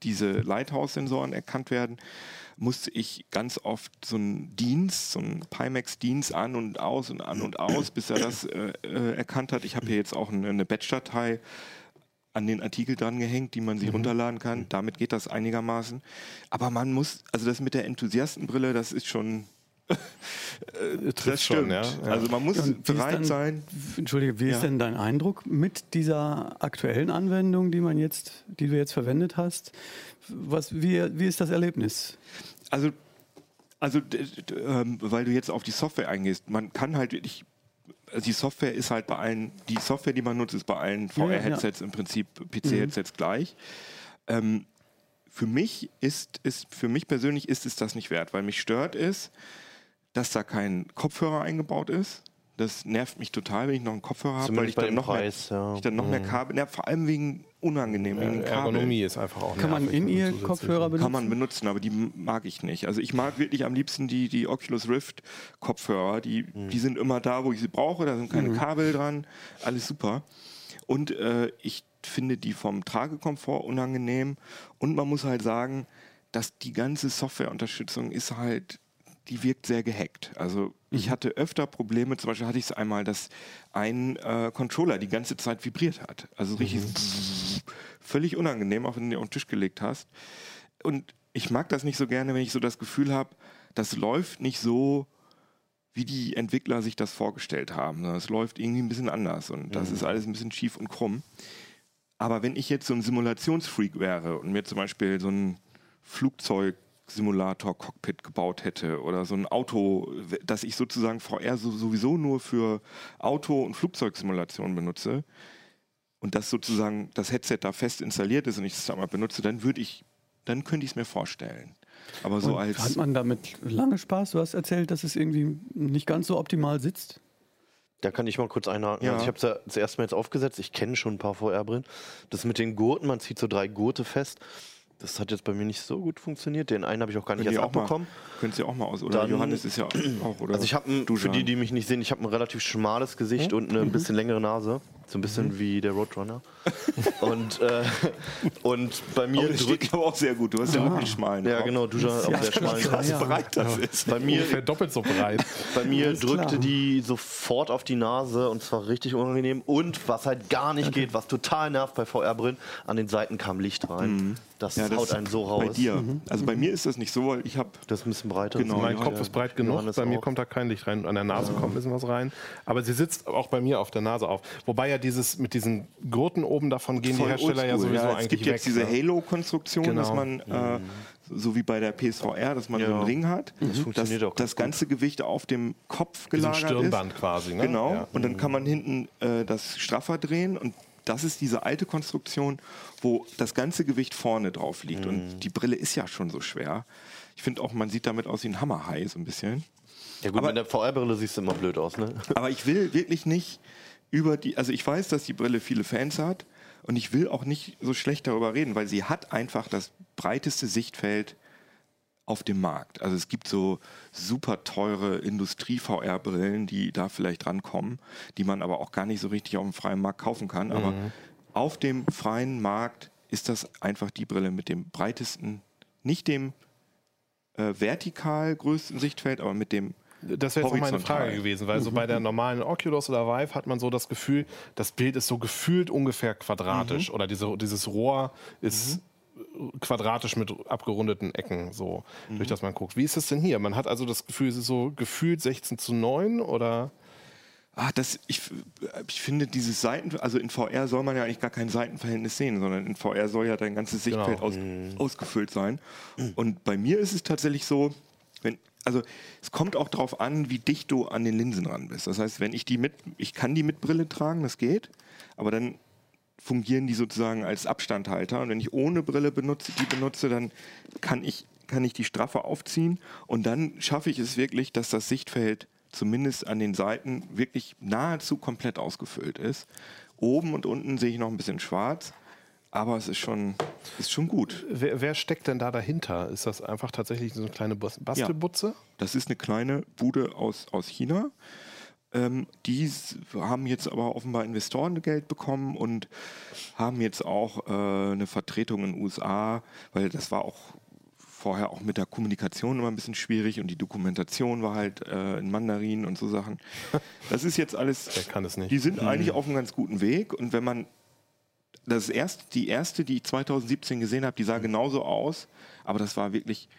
diese Lighthouse-Sensoren erkannt werden, musste ich ganz oft so einen Dienst, so einen Pimax-Dienst an und aus und an und aus, bis er das äh, äh, erkannt hat. Ich habe hier jetzt auch eine, eine Batch-Datei an den Artikel dran gehängt, die man sich runterladen kann. Damit geht das einigermaßen. Aber man muss, also das mit der Enthusiastenbrille, das ist schon. Äh, trifft das schon, stimmt. ja. Ja. Also man muss Und ist bereit dann- sein. Entschuldige, wie Ja. ist denn dein Eindruck mit dieser aktuellen Anwendung, die man jetzt, die du jetzt verwendet hast? Was, wie, wie ist das Erlebnis? Also, also ähm, weil du jetzt auf die Software eingehst, man kann halt wirklich. Also die Software ist halt bei allen, die Software, die man nutzt, ist bei allen Ja, ja, ja. VR-Headsets im Prinzip PC-Headsets gleich. Ähm, für mich ist, ist, für mich persönlich ist es das nicht wert, weil mich stört es, dass da kein Kopfhörer eingebaut ist. Das nervt mich total, wenn ich noch einen Kopfhörer habe, weil ich dann noch Preis, mehr, ja. ich dann noch mehr Kabel, ja, vor allem wegen unangenehm, wegen den Kabeln. Ergonomie ist einfach auch Kann man in ihr Kopfhörer benutzen? Kann man benutzen, aber die mag ich nicht. Also ich mag wirklich am liebsten die, die Oculus Rift Kopfhörer. Die, die sind immer da, wo ich sie brauche. Da sind keine Kabel dran. Alles super. Und äh, ich finde die vom Tragekomfort unangenehm. Und man muss halt sagen, dass die ganze Softwareunterstützung ist halt, die wirkt sehr gehackt. Also ich hatte öfter Probleme, zum Beispiel hatte ich es einmal, dass ein äh, Controller die ganze Zeit vibriert hat. Also richtig [LAUGHS] völlig unangenehm, auch wenn du den auf den Tisch gelegt hast. Und ich mag das nicht so gerne, wenn ich so das Gefühl habe, das läuft nicht so, wie die Entwickler sich das vorgestellt haben. Es läuft irgendwie ein bisschen anders und das ist alles ein bisschen schief und krumm. Aber wenn ich jetzt so ein Simulationsfreak wäre und mir zum Beispiel so ein Flugzeugsimulator-Cockpit gebaut hätte oder so ein Auto, das ich sozusagen VR so, sowieso nur für Auto- und Flugzeugsimulationen benutze und das sozusagen das Headset da fest installiert ist und ich das da mal benutze, dann würde ich, dann könnte ich es mir vorstellen. Aber so Und als hat man damit lange Spaß? Du hast erzählt, dass es irgendwie nicht ganz so optimal sitzt. Da kann ich mal kurz einhaken. Ja. Also ich habe es ja das erste Mal jetzt aufgesetzt. Ich kenne schon ein paar VR-Brillen. Das mit den Gurten, man zieht so drei Gurte fest. Das hat jetzt bei mir nicht so gut funktioniert. Den einen habe ich auch gar nicht Könnt erst abbekommen. könnt ihr auch mal aus. Oder Dann- Johannes ist ja auch, oder? Also ich habe, für die, die mich nicht sehen, ich habe ein relativ schmales Gesicht und eine ein [LAUGHS] bisschen längere Nase. So ein bisschen wie der Roadrunner. [LAUGHS] und, äh, und bei mir Oh, drückt. aber auch sehr gut. Du hast ja, wirklich schmalen Ja, genau, du auf der schmalen Krass Ja. breit das ist. Bei mir, Ungefähr doppelt so breit. [LAUGHS] bei mir drückte klar. die sofort auf die Nase und zwar richtig unangenehm. Und was halt gar nicht geht, was total nervt bei VR-Brillen, an den Seiten kam Licht rein. Das Ja, das haut einen so raus. Bei dir. Also bei mir ist das nicht so, weil ich habe Das ist ein bisschen breiter. Genau, Mein ja, Kopf ja. ist breit genug, bei mir auch. kommt da kein Licht rein. An der Nase kommt ein bisschen was rein. Aber sie sitzt auch bei mir auf der Nase auf. Wobei ja dieses mit diesen Gurten oben davon gehen die voll Hersteller ja sowieso ja, eigentlich Es gibt weg. jetzt diese ne? Halo-Konstruktion, Genau. dass man, äh, so wie bei der PSVR, dass man so Ja. einen Ring hat, Das dass funktioniert ganz das ganze Gewicht auf dem Kopf so gelagert Stirnband ist. quasi. Ne? Genau. Ja. Und dann kann man hinten äh, das straffer drehen und das ist diese alte Konstruktion, wo das ganze Gewicht vorne drauf liegt. Mhm. Und die Brille ist ja schon so schwer. Ich finde auch, man sieht damit aus wie ein Hammerhai so ein bisschen. Ja gut, Aber- mit der VR-Brille siehst du immer blöd aus, ne? Aber ich will wirklich nicht über die, also ich weiß, dass die Brille viele Fans hat und ich will auch nicht so schlecht darüber reden, weil sie hat einfach das breiteste Sichtfeld auf dem Markt. Also es gibt so super teure Industrie-VR-Brillen, die da vielleicht rankommen, die man aber auch gar nicht so richtig auf dem freien Markt kaufen kann. Aber auf dem freien Markt ist das einfach die Brille mit dem breitesten, nicht dem äh, vertikal größten Sichtfeld, aber mit dem Das wäre jetzt auch meine. Frage gewesen, weil so bei der normalen Oculus oder Vive hat man so das Gefühl, das Bild ist so gefühlt ungefähr quadratisch oder diese, dieses Rohr ist quadratisch mit abgerundeten Ecken, so durch das man guckt. Wie ist es denn hier? Man hat also das Gefühl, es ist so gefühlt 16 zu 9 oder? Ah, das, ich, ich finde dieses Seiten, also in VR soll man ja eigentlich gar kein Seitenverhältnis sehen, sondern in VR soll ja dein ganzes Sichtfeld Genau. aus, ausgefüllt sein. Und bei mir ist es tatsächlich so, wenn, also es kommt auch darauf an, wie dicht du an den Linsen ran bist. Das heißt, wenn ich die mit, ich kann die mit Brille tragen, das geht, aber dann fungieren die sozusagen als Abstandhalter. Und wenn ich ohne Brille benutze, die benutze, dann kann ich, kann ich die straffer aufziehen und dann schaffe ich es wirklich, dass das Sichtfeld zumindest an den Seiten wirklich nahezu komplett ausgefüllt ist. Oben und unten sehe ich noch ein bisschen schwarz, aber es ist schon, ist schon gut. Wer, wer steckt denn da dahinter? Ist das einfach tatsächlich so eine kleine Bas- Bastelbutze? Das ist eine kleine Bude aus, aus China. Ähm, die haben jetzt aber offenbar Investorengeld bekommen und haben jetzt auch äh, eine Vertretung in den USA, weil das war auch vorher auch mit der Kommunikation immer ein bisschen schwierig und die Dokumentation war halt äh, in Mandarin und so Sachen. [LAUGHS] Das ist jetzt alles. Wer kann es nicht? Die sind eigentlich auf einem ganz guten Weg und wenn man das erst, die erste, die ich 2017 gesehen habe, die sah genauso aus, aber das war wirklich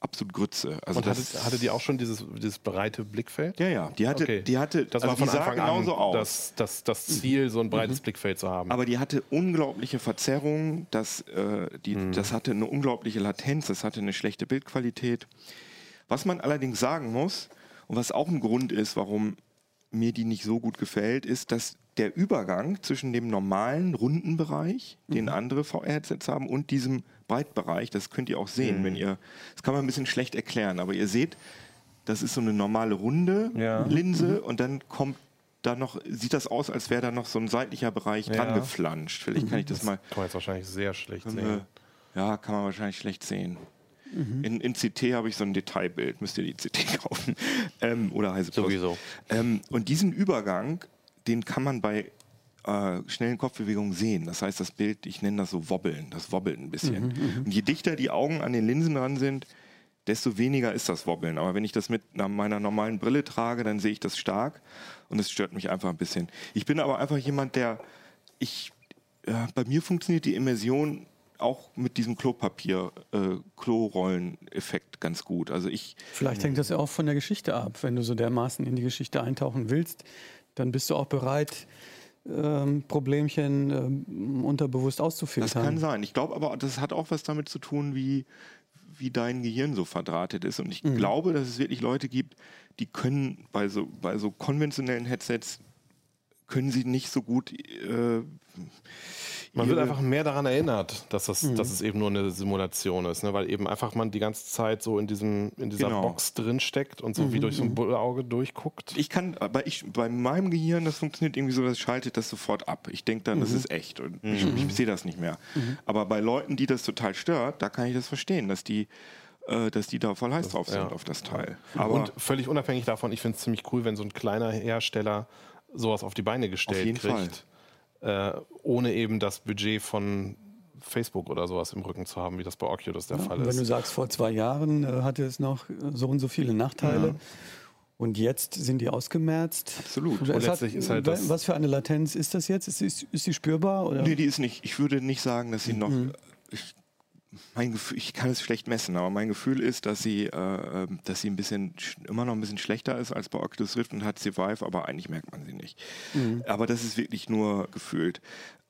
absolut Grütze. Also Und hatte, hatte die auch schon dieses, dieses breite Blickfeld? ja, ja, die hatte, Okay. die hatte, Das also war von die sah Anfang genauso an aus. Das, das, das Ziel, so ein breites Mhm. Blickfeld zu haben. aber die hatte unglaubliche Verzerrungen, das, äh, die, Mhm. das hatte eine unglaubliche Latenz, das hatte eine schlechte Bildqualität. Was man allerdings sagen muss, und was auch ein Grund ist, warum mir die nicht so gut gefällt, ist, dass der Übergang zwischen dem normalen runden Bereich, den Mhm. andere VR-Headsets haben, und diesem Breitbereich, das könnt ihr auch sehen, Mhm. wenn ihr, das kann man ein bisschen schlecht erklären, aber ihr seht, das ist so eine normale runde Ja. Linse und dann kommt da noch, sieht das aus, als wäre da noch so ein seitlicher Bereich Ja. dran geflanscht. Vielleicht kann ich das mal, Kann man jetzt wahrscheinlich sehr schlecht sehen. ja, kann man wahrscheinlich schlecht sehen. In, in CT habe ich so ein Detailbild, müsst ihr die CT [LAUGHS] kaufen. Ähm, oder heiße Post. Sowieso. Ähm, und diesen Übergang, den kann man bei äh, schnellen Kopfbewegungen sehen. Das heißt, das Bild, ich nenne das so wobbeln, das wobbelt ein bisschen. Und je dichter die Augen an den Linsen dran sind, desto weniger ist das Wobbeln. Aber wenn ich das mit einer- meiner normalen Brille trage, dann sehe ich das stark und es stört mich einfach ein bisschen. Ich bin aber einfach jemand, der, ich, ja, bei mir funktioniert die Immersion auch mit diesem Klopapier, äh, Klorollen-Effekt ganz gut. Also ich, Vielleicht hängt das ja auch von der Geschichte ab. Wenn du so dermaßen in die Geschichte eintauchen willst, dann bist du auch bereit, ähm, Problemchen ähm, unterbewusst Das auszufiltern. kann sein. Ich glaube aber, das hat auch was damit zu tun, wie, wie dein Gehirn so verdrahtet ist. Und ich Mhm. glaube, dass es wirklich Leute gibt, die können bei so, bei so konventionellen Headsets, können sie nicht so gut. Äh, Man wird einfach mehr daran erinnert, dass, das, Mhm. dass es eben nur eine Simulation ist, ne? weil eben einfach man die ganze Zeit so in, diesem, in dieser Genau. Mhm, Box drin steckt und so wie durch so ein Bullauge durchguckt. Ich kann, aber ich, bei meinem Gehirn, das funktioniert irgendwie so, das schaltet das sofort ab. Ich denke dann, Mhm. das ist echt und ich, ich sehe das nicht mehr. Aber bei Leuten, die das total stört, da kann ich das verstehen, dass die, äh, dass die da voll heiß drauf sind ja. auf das Teil. Aber und völlig unabhängig davon, ich finde es ziemlich cool, wenn so ein kleiner Hersteller sowas auf die Beine gestellt jeden kriegt. Fall. Äh, ohne eben das Budget von Facebook oder sowas im Rücken zu haben, wie das bei Oculus der Ja, Fall ist. Wenn du sagst, vor zwei Jahren äh, hatte es noch so und so viele Nachteile. Ja. Und jetzt sind die ausgemerzt. Absolut. Und hat, letztlich ist halt das- was für eine Latenz ist das jetzt? Ist, ist, ist die spürbar? Oder? Nee, die ist nicht. Ich würde nicht sagen, dass sie noch. Mhm. Ich, mein Gefühl, ich kann es schlecht messen, aber mein Gefühl ist, dass sie, äh, ähm, dass sie ein bisschen sch- immer noch ein bisschen schlechter ist als bei Oculus Rift und HTC Vive, aber eigentlich merkt man sie nicht. Mhm. Aber das ist wirklich nur gefühlt.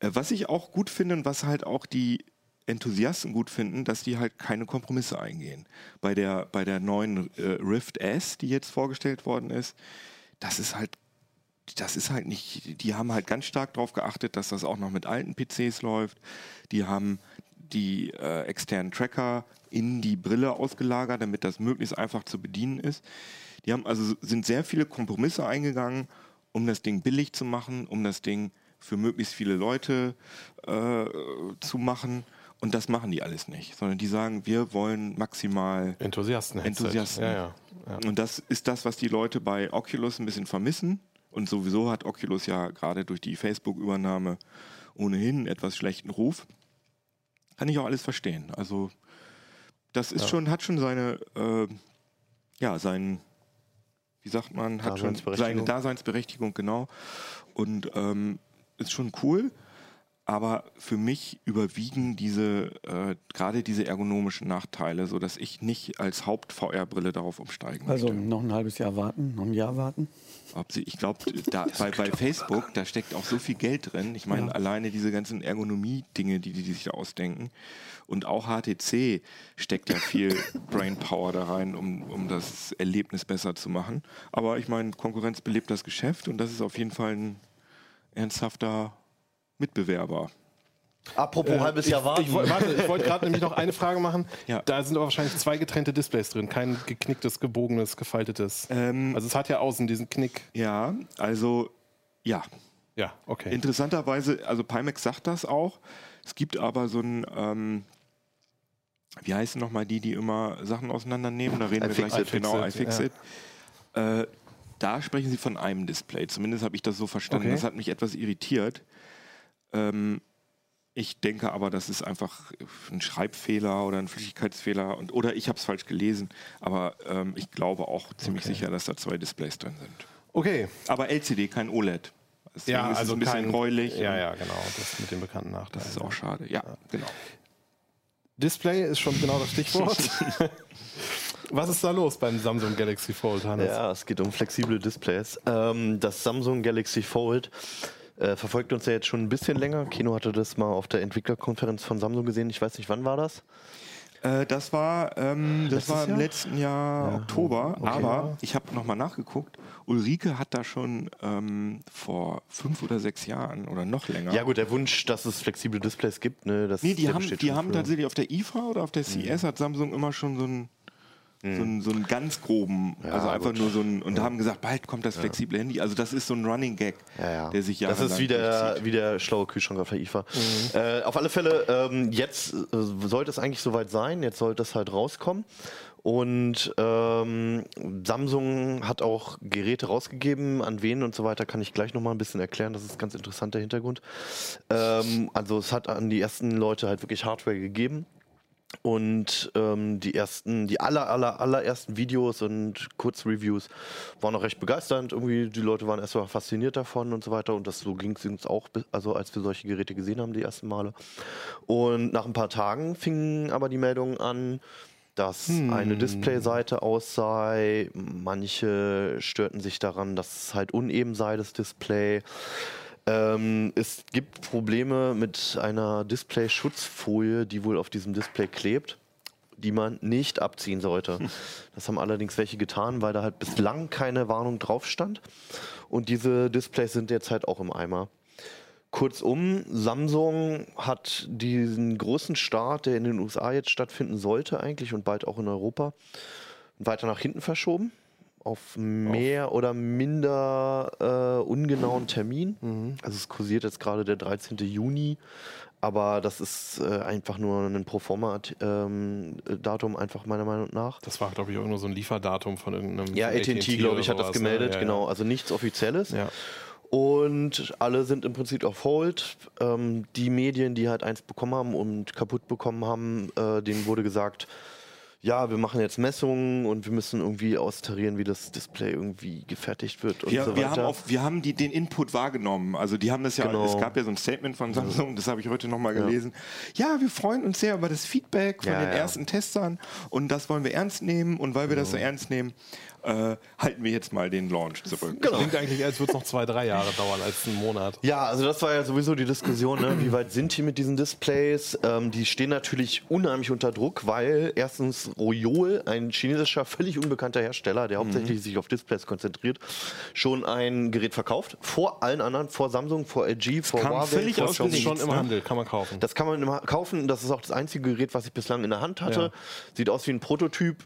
Äh, was ich auch gut finde und was halt auch die Enthusiasten gut finden, dass die halt keine Kompromisse eingehen. Bei der, bei der neuen äh, Rift S, die jetzt vorgestellt worden ist, das ist halt das ist halt nicht, die haben halt ganz stark darauf geachtet, dass das auch noch mit alten PCs läuft. Die haben die äh, externen Tracker in die Brille ausgelagert, damit das möglichst einfach zu bedienen ist. Die haben also sind sehr viele Kompromisse eingegangen, um das Ding billig zu machen, um das Ding für möglichst viele Leute äh, zu machen. Und das machen die alles nicht, sondern die sagen, wir wollen maximal Enthusiasten. Enthusiasten. Ja, ja. ja. und das ist das, was die Leute bei Oculus ein bisschen vermissen. Und sowieso hat Oculus ja gerade durch die Facebook-Übernahme ohnehin einen etwas schlechten Ruf. Kann ich auch alles verstehen. Also das ist Ja. schon, hat schon seine, äh, ja, sein, wie sagt man, hat schon seine Daseinsberechtigung, genau. Und ähm, ist schon cool. Aber für mich überwiegen diese, äh, gerade diese ergonomischen Nachteile, sodass ich nicht als Haupt-VR-Brille darauf umsteigen Also möchte. noch ein halbes Jahr warten, noch ein Jahr warten. Ob sie, ich glaube, [LAUGHS] bei, bei Facebook, da steckt auch so viel Geld drin. Ich meine, Ja. alleine diese ganzen Ergonomie-Dinge, die, die sich da ausdenken. Und auch HTC steckt ja viel [LAUGHS] Brainpower da rein, um, um das Erlebnis besser zu machen. Aber ich meine, Konkurrenz belebt das Geschäft und das ist auf jeden Fall ein ernsthafter Mitbewerber. Apropos halbes ich, Jahr warten. Ich, woll- warte, ich wollte gerade nämlich noch eine Frage machen. [LAUGHS] Ja. Da sind aber wahrscheinlich zwei getrennte Displays drin, kein geknicktes, gebogenes, gefaltetes. Ähm, also es hat ja außen diesen Knick. Ja, also ja, Ja, okay. Interessanterweise, also Pimax sagt das auch. Es gibt aber so ein, ähm, wie heißen nochmal die, die immer Sachen auseinandernehmen? Da reden wir gleich iFixit, genau, iFixit, iFixit. Äh, da sprechen sie von einem Display. Zumindest habe ich das so verstanden. Okay. Das hat mich etwas irritiert. Ähm, ich denke aber, das ist einfach ein Schreibfehler oder ein Flüssigkeitsfehler und, oder ich habe es falsch gelesen. Aber ähm, ich glaube auch ziemlich Okay. sicher, dass da zwei Displays drin sind. Okay. Aber LCD, kein OLED. Deswegen Ja, ist also es ein bisschen kein, gräulich. Ja, ja, genau. Das mit den bekannten Nachteilen. Das ist auch schade. Ja, genau. Display ist schon genau das Stichwort. [LAUGHS] Was ist da los beim Samsung Galaxy Fold, Hannes? Ja, es geht um flexible Displays. Ähm, das Samsung Galaxy Fold äh, verfolgt uns ja jetzt schon ein bisschen länger. Kino hatte das mal auf der Entwicklerkonferenz von Samsung gesehen. Ich weiß nicht, wann war das? Äh, das war, ähm, das Letztes war im Jahr? letzten Jahr Oktober, aber ich habe nochmal nachgeguckt. Ulrike hat da schon ähm, vor fünf oder sechs Jahren oder noch länger. Ja gut, der Wunsch, dass es flexible Displays gibt, ne, das Nee, die haben, die haben tatsächlich auf der IFA oder auf der CS hat Samsung immer schon so einen, so einen, so einen ganz groben, also einfach gut. nur so ein, und haben gesagt, bald kommt das flexible Handy. Also das ist so ein Running Gag, Ja, ja. der sich Das jahrelang ist wie der, wie der schlaue Kühlschrank auf der IFA. Äh, auf alle Fälle, ähm, jetzt äh, sollte es eigentlich soweit sein, jetzt sollte es halt rauskommen. Und ähm, Samsung hat auch Geräte rausgegeben, an wen und so weiter, kann ich gleich nochmal ein bisschen erklären. Das ist ganz interessant, der Hintergrund. Ähm, also es hat an die ersten Leute halt wirklich Hardware gegeben. Und ähm, die ersten, die aller, aller, allerersten Videos und Kurzreviews waren auch recht begeisternd. Irgendwie, die Leute waren erstmal fasziniert davon und so weiter. Und das so ging es uns auch, also als wir solche Geräte gesehen haben, die ersten Male. Und nach ein paar Tagen fingen aber die Meldungen an, dass eine Displayseite aus sei. Manche störten sich daran, dass es halt uneben sei, das Display. Ähm, es gibt Probleme mit einer Display-Schutzfolie, die wohl auf diesem Display klebt, die man nicht abziehen sollte. Das haben allerdings welche getan, weil da halt bislang keine Warnung drauf stand. Und diese Displays sind jetzt halt auch im Eimer. Kurzum, Samsung hat diesen großen Start, der in den USA jetzt stattfinden sollte eigentlich und bald auch in Europa, weiter nach hinten verschoben. Auf mehr oder minder äh, ungenauen Termin. Also es kursiert jetzt gerade der 13. Juni, aber das ist äh, einfach nur ein Proforma-Datum, einfach meiner Meinung nach. Das war, glaube ich, auch nur so ein Lieferdatum von irgendeinem. Ja, AT&T, glaube ich, hat das ne? gemeldet, Ja, genau. Also nichts Offizielles. Ja. Und alle sind im Prinzip auf Hold. Ähm, die Medien, die halt eins bekommen haben und kaputt bekommen haben, äh, denen wurde gesagt, ja, wir machen jetzt Messungen und wir müssen irgendwie austarieren, wie das Display irgendwie gefertigt wird und wir, so weiter. wir haben, auch, wir haben die, den Input wahrgenommen. Also die haben das ja, Genau. es gab ja so ein Statement von Samsung, das habe ich heute nochmal gelesen. Ja, wir freuen uns sehr über das Feedback von Ja, den ja. ersten Testern und das wollen wir ernst nehmen und weil wir das so ernst nehmen, äh, halten wir jetzt mal den Launch zurück. Klingt eigentlich, als würde es noch zwei, drei Jahre dauern, als einen Monat. Ja, also das war ja sowieso die Diskussion, ne? wie weit sind die mit diesen Displays? Ähm, die stehen natürlich unheimlich unter Druck, weil erstens Royol, ein chinesischer, völlig unbekannter Hersteller, der hauptsächlich sich auf Displays konzentriert, schon ein Gerät verkauft. Vor allen anderen, vor Samsung, vor LG, vor Huawei, völlig vor aus Xiaomi. schon im? Handel, kann man kaufen. Das kann man immer kaufen. Das ist auch das einzige Gerät, was ich bislang in der Hand hatte. Sieht aus wie ein Prototyp,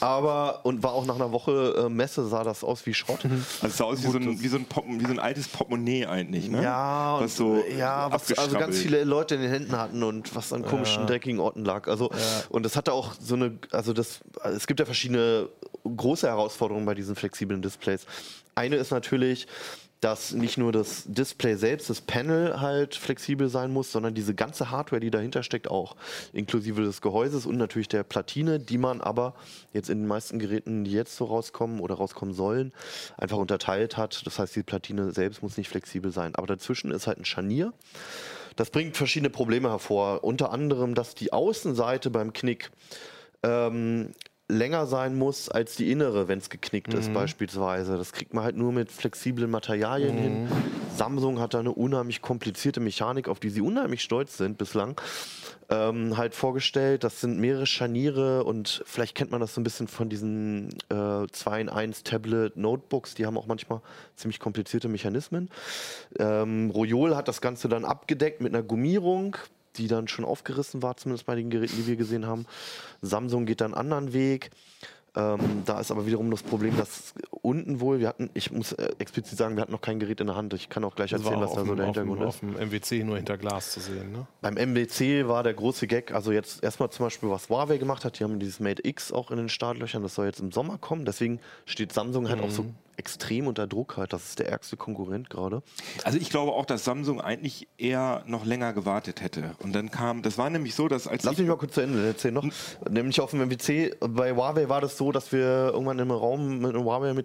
aber und war auch nach einer Woche äh, Messe sah das aus wie Schrott. Also es sah aus wie so, ein, wie, so ein Pop, wie so ein altes Portemonnaie eigentlich, ne? Ja, was so und, ja, was also ganz viele Leute in den Händen hatten und was an komischen, dreckigen Orten lag. Also und das hatte auch so eine, also das, also es gibt ja verschiedene große Herausforderungen bei diesen flexiblen Displays. Eine ist natürlich, dass nicht nur das Display selbst, das Panel halt flexibel sein muss, sondern diese ganze Hardware, die dahinter steckt, auch inklusive des Gehäuses und natürlich der Platine, die man aber jetzt in den meisten Geräten, die jetzt so rauskommen oder rauskommen sollen, einfach unterteilt hat. Das heißt, die Platine selbst muss nicht flexibel sein. Aber dazwischen ist halt ein Scharnier. Das bringt verschiedene Probleme hervor. Unter anderem, dass die Außenseite beim Knick ähm, länger sein muss als die innere, wenn es geknickt ist beispielsweise. Das kriegt man halt nur mit flexiblen Materialien hin. Samsung hat da eine unheimlich komplizierte Mechanik, auf die sie unheimlich stolz sind bislang, ähm, halt vorgestellt. Das sind mehrere Scharniere und vielleicht kennt man das so ein bisschen von diesen äh, 2 in 1 Tablet Notebooks, die haben auch manchmal ziemlich komplizierte Mechanismen. Ähm, Royol hat das Ganze dann abgedeckt mit einer Gummierung, die dann schon aufgerissen war, zumindest bei den Geräten, die wir gesehen haben. Samsung geht dann einen anderen Weg. Ähm, da ist aber wiederum das Problem, dass unten wohl, wir hatten, ich muss äh, explizit sagen, wir hatten noch kein Gerät in der Hand. Ich kann auch gleich erzählen, was da so dem- der auf dem- Hintergrund Auf ist. dem MWC nur hinter Glas zu sehen. Ne? Beim MWC war der große Gag, also jetzt erstmal zum Beispiel, was Huawei gemacht hat, die haben dieses Mate X auch in den Startlöchern, das soll jetzt im Sommer kommen, deswegen steht Samsung halt auch so extrem unter Druck halt, das ist der ärgste Konkurrent gerade. Also ich glaube auch, dass Samsung eigentlich eher noch länger gewartet hätte. Und dann kam, das war nämlich so, dass als Lass ich, mich mal kurz zu Ende erzählen noch. Nämlich auf dem MWC, bei Huawei war das so, dass wir irgendwann im Raum mit einem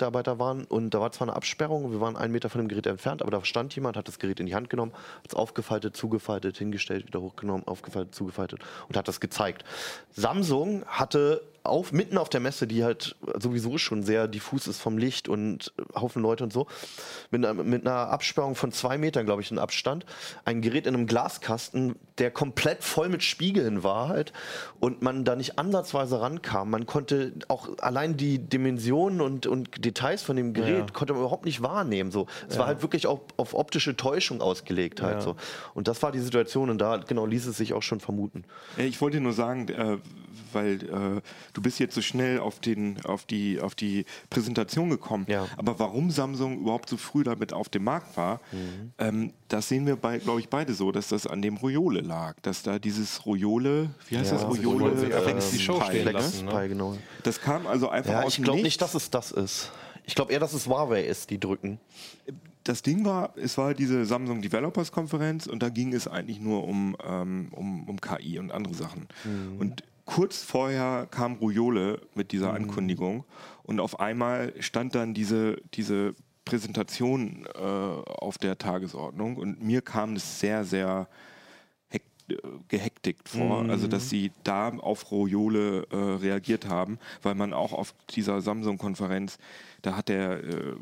Huawei-Mitarbeiter waren und da war zwar eine Absperrung, wir waren einen Meter von dem Gerät entfernt, aber da stand jemand, hat das Gerät in die Hand genommen, hat es aufgefaltet, zugefaltet, hingestellt, wieder hochgenommen, aufgefaltet, zugefaltet und hat das gezeigt. Samsung hatte auf, mitten auf der Messe, die halt sowieso schon sehr diffus ist vom Licht und Haufen Leute und so, mit einer, mit einer Absperrung von zwei Metern, glaube ich, in Abstand, ein Gerät in einem Glaskasten, der komplett voll mit Spiegeln war halt und man da nicht ansatzweise rankam. Man konnte auch allein die Dimensionen und, und Details von dem Gerät konnte man überhaupt nicht wahrnehmen. So. Es war halt wirklich auf, auf optische Täuschung ausgelegt halt so. Und das war die Situation und da genau ließ es sich auch schon vermuten. Äh, Ich wollte nur sagen, äh, weil äh, du bist jetzt so schnell auf, den, auf, die, auf die Präsentation gekommen. Ja. Aber warum Samsung überhaupt so früh damit auf dem Markt war, Mhm. ähm, das sehen wir, bei, glaube ich, beide so, dass das an dem Royole lag. Dass da dieses Royole, wie heißt das? sie Royole wollen sie einfach Flex die Show Pi, stehen ne? lassen. ne? Pi, genau. Das kam also einfach Ja, aus ich glaube nicht, dass es das ist. Ich glaube eher, dass es Huawei ist, die drücken. das Ding war, es war diese Samsung Developers Konferenz und da ging es eigentlich nur um, ähm, um, um KI und andere Sachen. Und kurz vorher kam Royole mit dieser Ankündigung und auf einmal stand dann diese, diese Präsentation äh, auf der Tagesordnung und mir kam es sehr, sehr hek gehektigt vor, also dass sie da auf Royole äh, reagiert haben, weil man auch auf dieser Samsung-Konferenz, da hat der äh,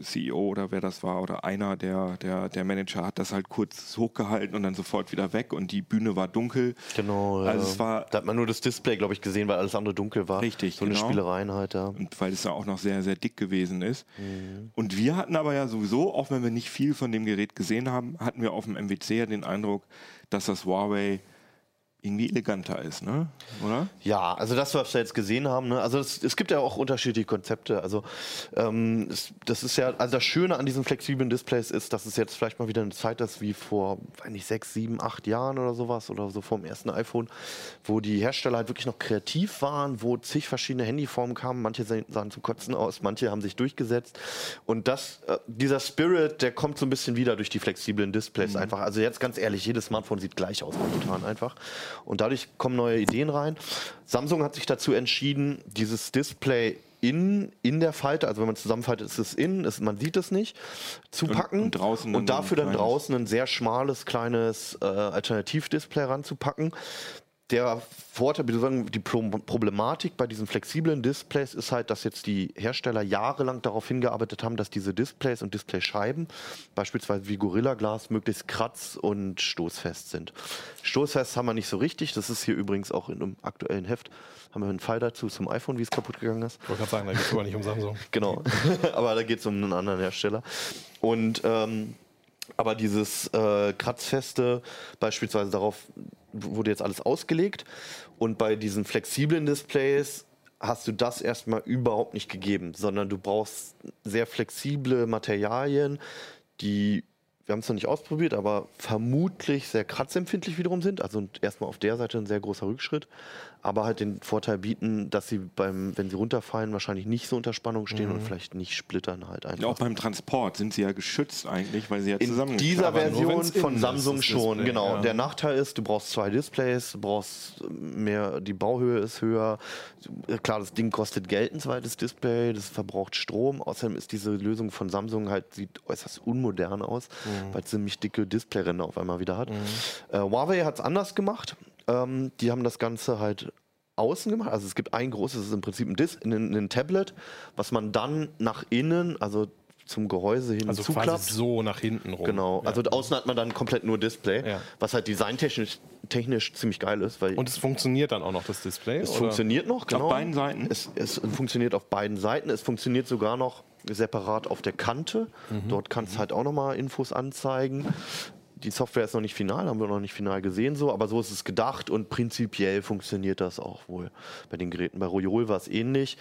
CEO oder wer das war oder einer der, der, der Manager hat das halt kurz hochgehalten und dann sofort wieder weg und die Bühne war dunkel. Genau. Also ja. es war da hat man nur das Display, glaube ich, gesehen, weil alles andere dunkel war. Richtig, So eine genau. Spielereien halt, ja. und weil es ja auch noch sehr, sehr dick gewesen ist. Mhm. Und wir hatten aber ja sowieso, auch wenn wir nicht viel von dem Gerät gesehen haben, hatten wir auf dem MWC ja den Eindruck, dass das Huawei irgendwie eleganter ist, ne? oder? Ja, also das, was wir jetzt gesehen haben, ne? also es, es gibt ja auch unterschiedliche Konzepte. Also ähm, es, das ist ja, also das Schöne an diesen flexiblen Displays ist, dass es jetzt vielleicht mal wieder eine Zeit ist wie vor, weiß nicht, sechs, sieben, acht Jahren oder sowas oder so vor dem ersten iPhone, wo die Hersteller halt wirklich noch kreativ waren, wo zig verschiedene Handyformen kamen. Manche sahen zu kotzen aus, manche haben sich durchgesetzt. Und das, äh, dieser Spirit, der kommt so ein bisschen wieder durch die flexiblen Displays mhm. einfach. Also jetzt ganz ehrlich, jedes Smartphone sieht gleich aus momentan einfach. Und dadurch kommen neue Ideen rein. Samsung hat sich dazu entschieden, dieses Display in, in der Falte, also wenn man zusammenfaltet, ist es in, ist, man sieht es nicht, zu packen und, und, draußen und dafür dann draußen ein sehr schmales, kleines äh, Alternativdisplay ranzupacken der Vorteil, die Problematik bei diesen flexiblen Displays ist halt, dass jetzt die Hersteller jahrelang darauf hingearbeitet haben, dass diese Displays und Displayscheiben, beispielsweise wie Gorilla Glass, möglichst kratz- und stoßfest sind. Stoßfest haben wir nicht so richtig. Das ist hier übrigens auch in einem aktuellen Heft. Haben wir einen Fall dazu zum iPhone, wie es kaputt gegangen ist. Ich wollte gerade sagen, da geht es aber nicht um Samsung. [LAUGHS] genau, [LAUGHS] aber da geht es um einen anderen Hersteller. Und ähm, aber dieses äh, Kratzfeste, beispielsweise darauf wurde jetzt alles ausgelegt. Und bei diesen flexiblen Displays hast du das erstmal überhaupt nicht gegeben, sondern du brauchst sehr flexible Materialien, die wir haben es noch nicht ausprobiert, aber vermutlich sehr kratzempfindlich wiederum sind. Also erstmal auf der Seite ein sehr großer Rückschritt aber halt den Vorteil bieten, dass sie beim, wenn sie runterfallen, wahrscheinlich nicht so unter Spannung stehen mhm. und vielleicht nicht splittern halt einfach. Auch beim Transport sind sie ja geschützt eigentlich, weil sie ja zusammen. In dieser Version von Samsung ist, schon, Display, genau. Ja. Der Nachteil ist, du brauchst zwei Displays, du brauchst mehr, die Bauhöhe ist höher. Klar, das Ding kostet Geld, ein zweites Display, das verbraucht Strom. Außerdem ist diese Lösung von Samsung halt, sieht äußerst unmodern aus, mhm. weil es ziemlich dicke Displayränder auf einmal wieder hat. Mhm. Äh, Huawei hat es anders gemacht. Ähm, die haben das Ganze halt außen gemacht. Also es gibt ein großes, das ist im Prinzip ein, Dis ein, ein Tablet, was man dann nach innen, also zum Gehäuse hin also zuklappt. Quasi so nach hinten rum. Genau. Ja. Also außen hat man dann komplett nur Display, ja. was halt designtechnisch technisch ziemlich geil ist. Weil Und es funktioniert dann auch noch, das Display? Es oder? funktioniert noch, genau. Auf beiden Seiten? Es, es, funktioniert auf beiden Seiten. Es funktioniert sogar noch separat auf der Kante. Mhm. Dort kannst du halt auch nochmal Infos anzeigen die Software ist noch nicht final, haben wir noch nicht final gesehen so, aber so ist es gedacht und prinzipiell funktioniert das auch wohl bei den Geräten. Bei Royol war es ähnlich.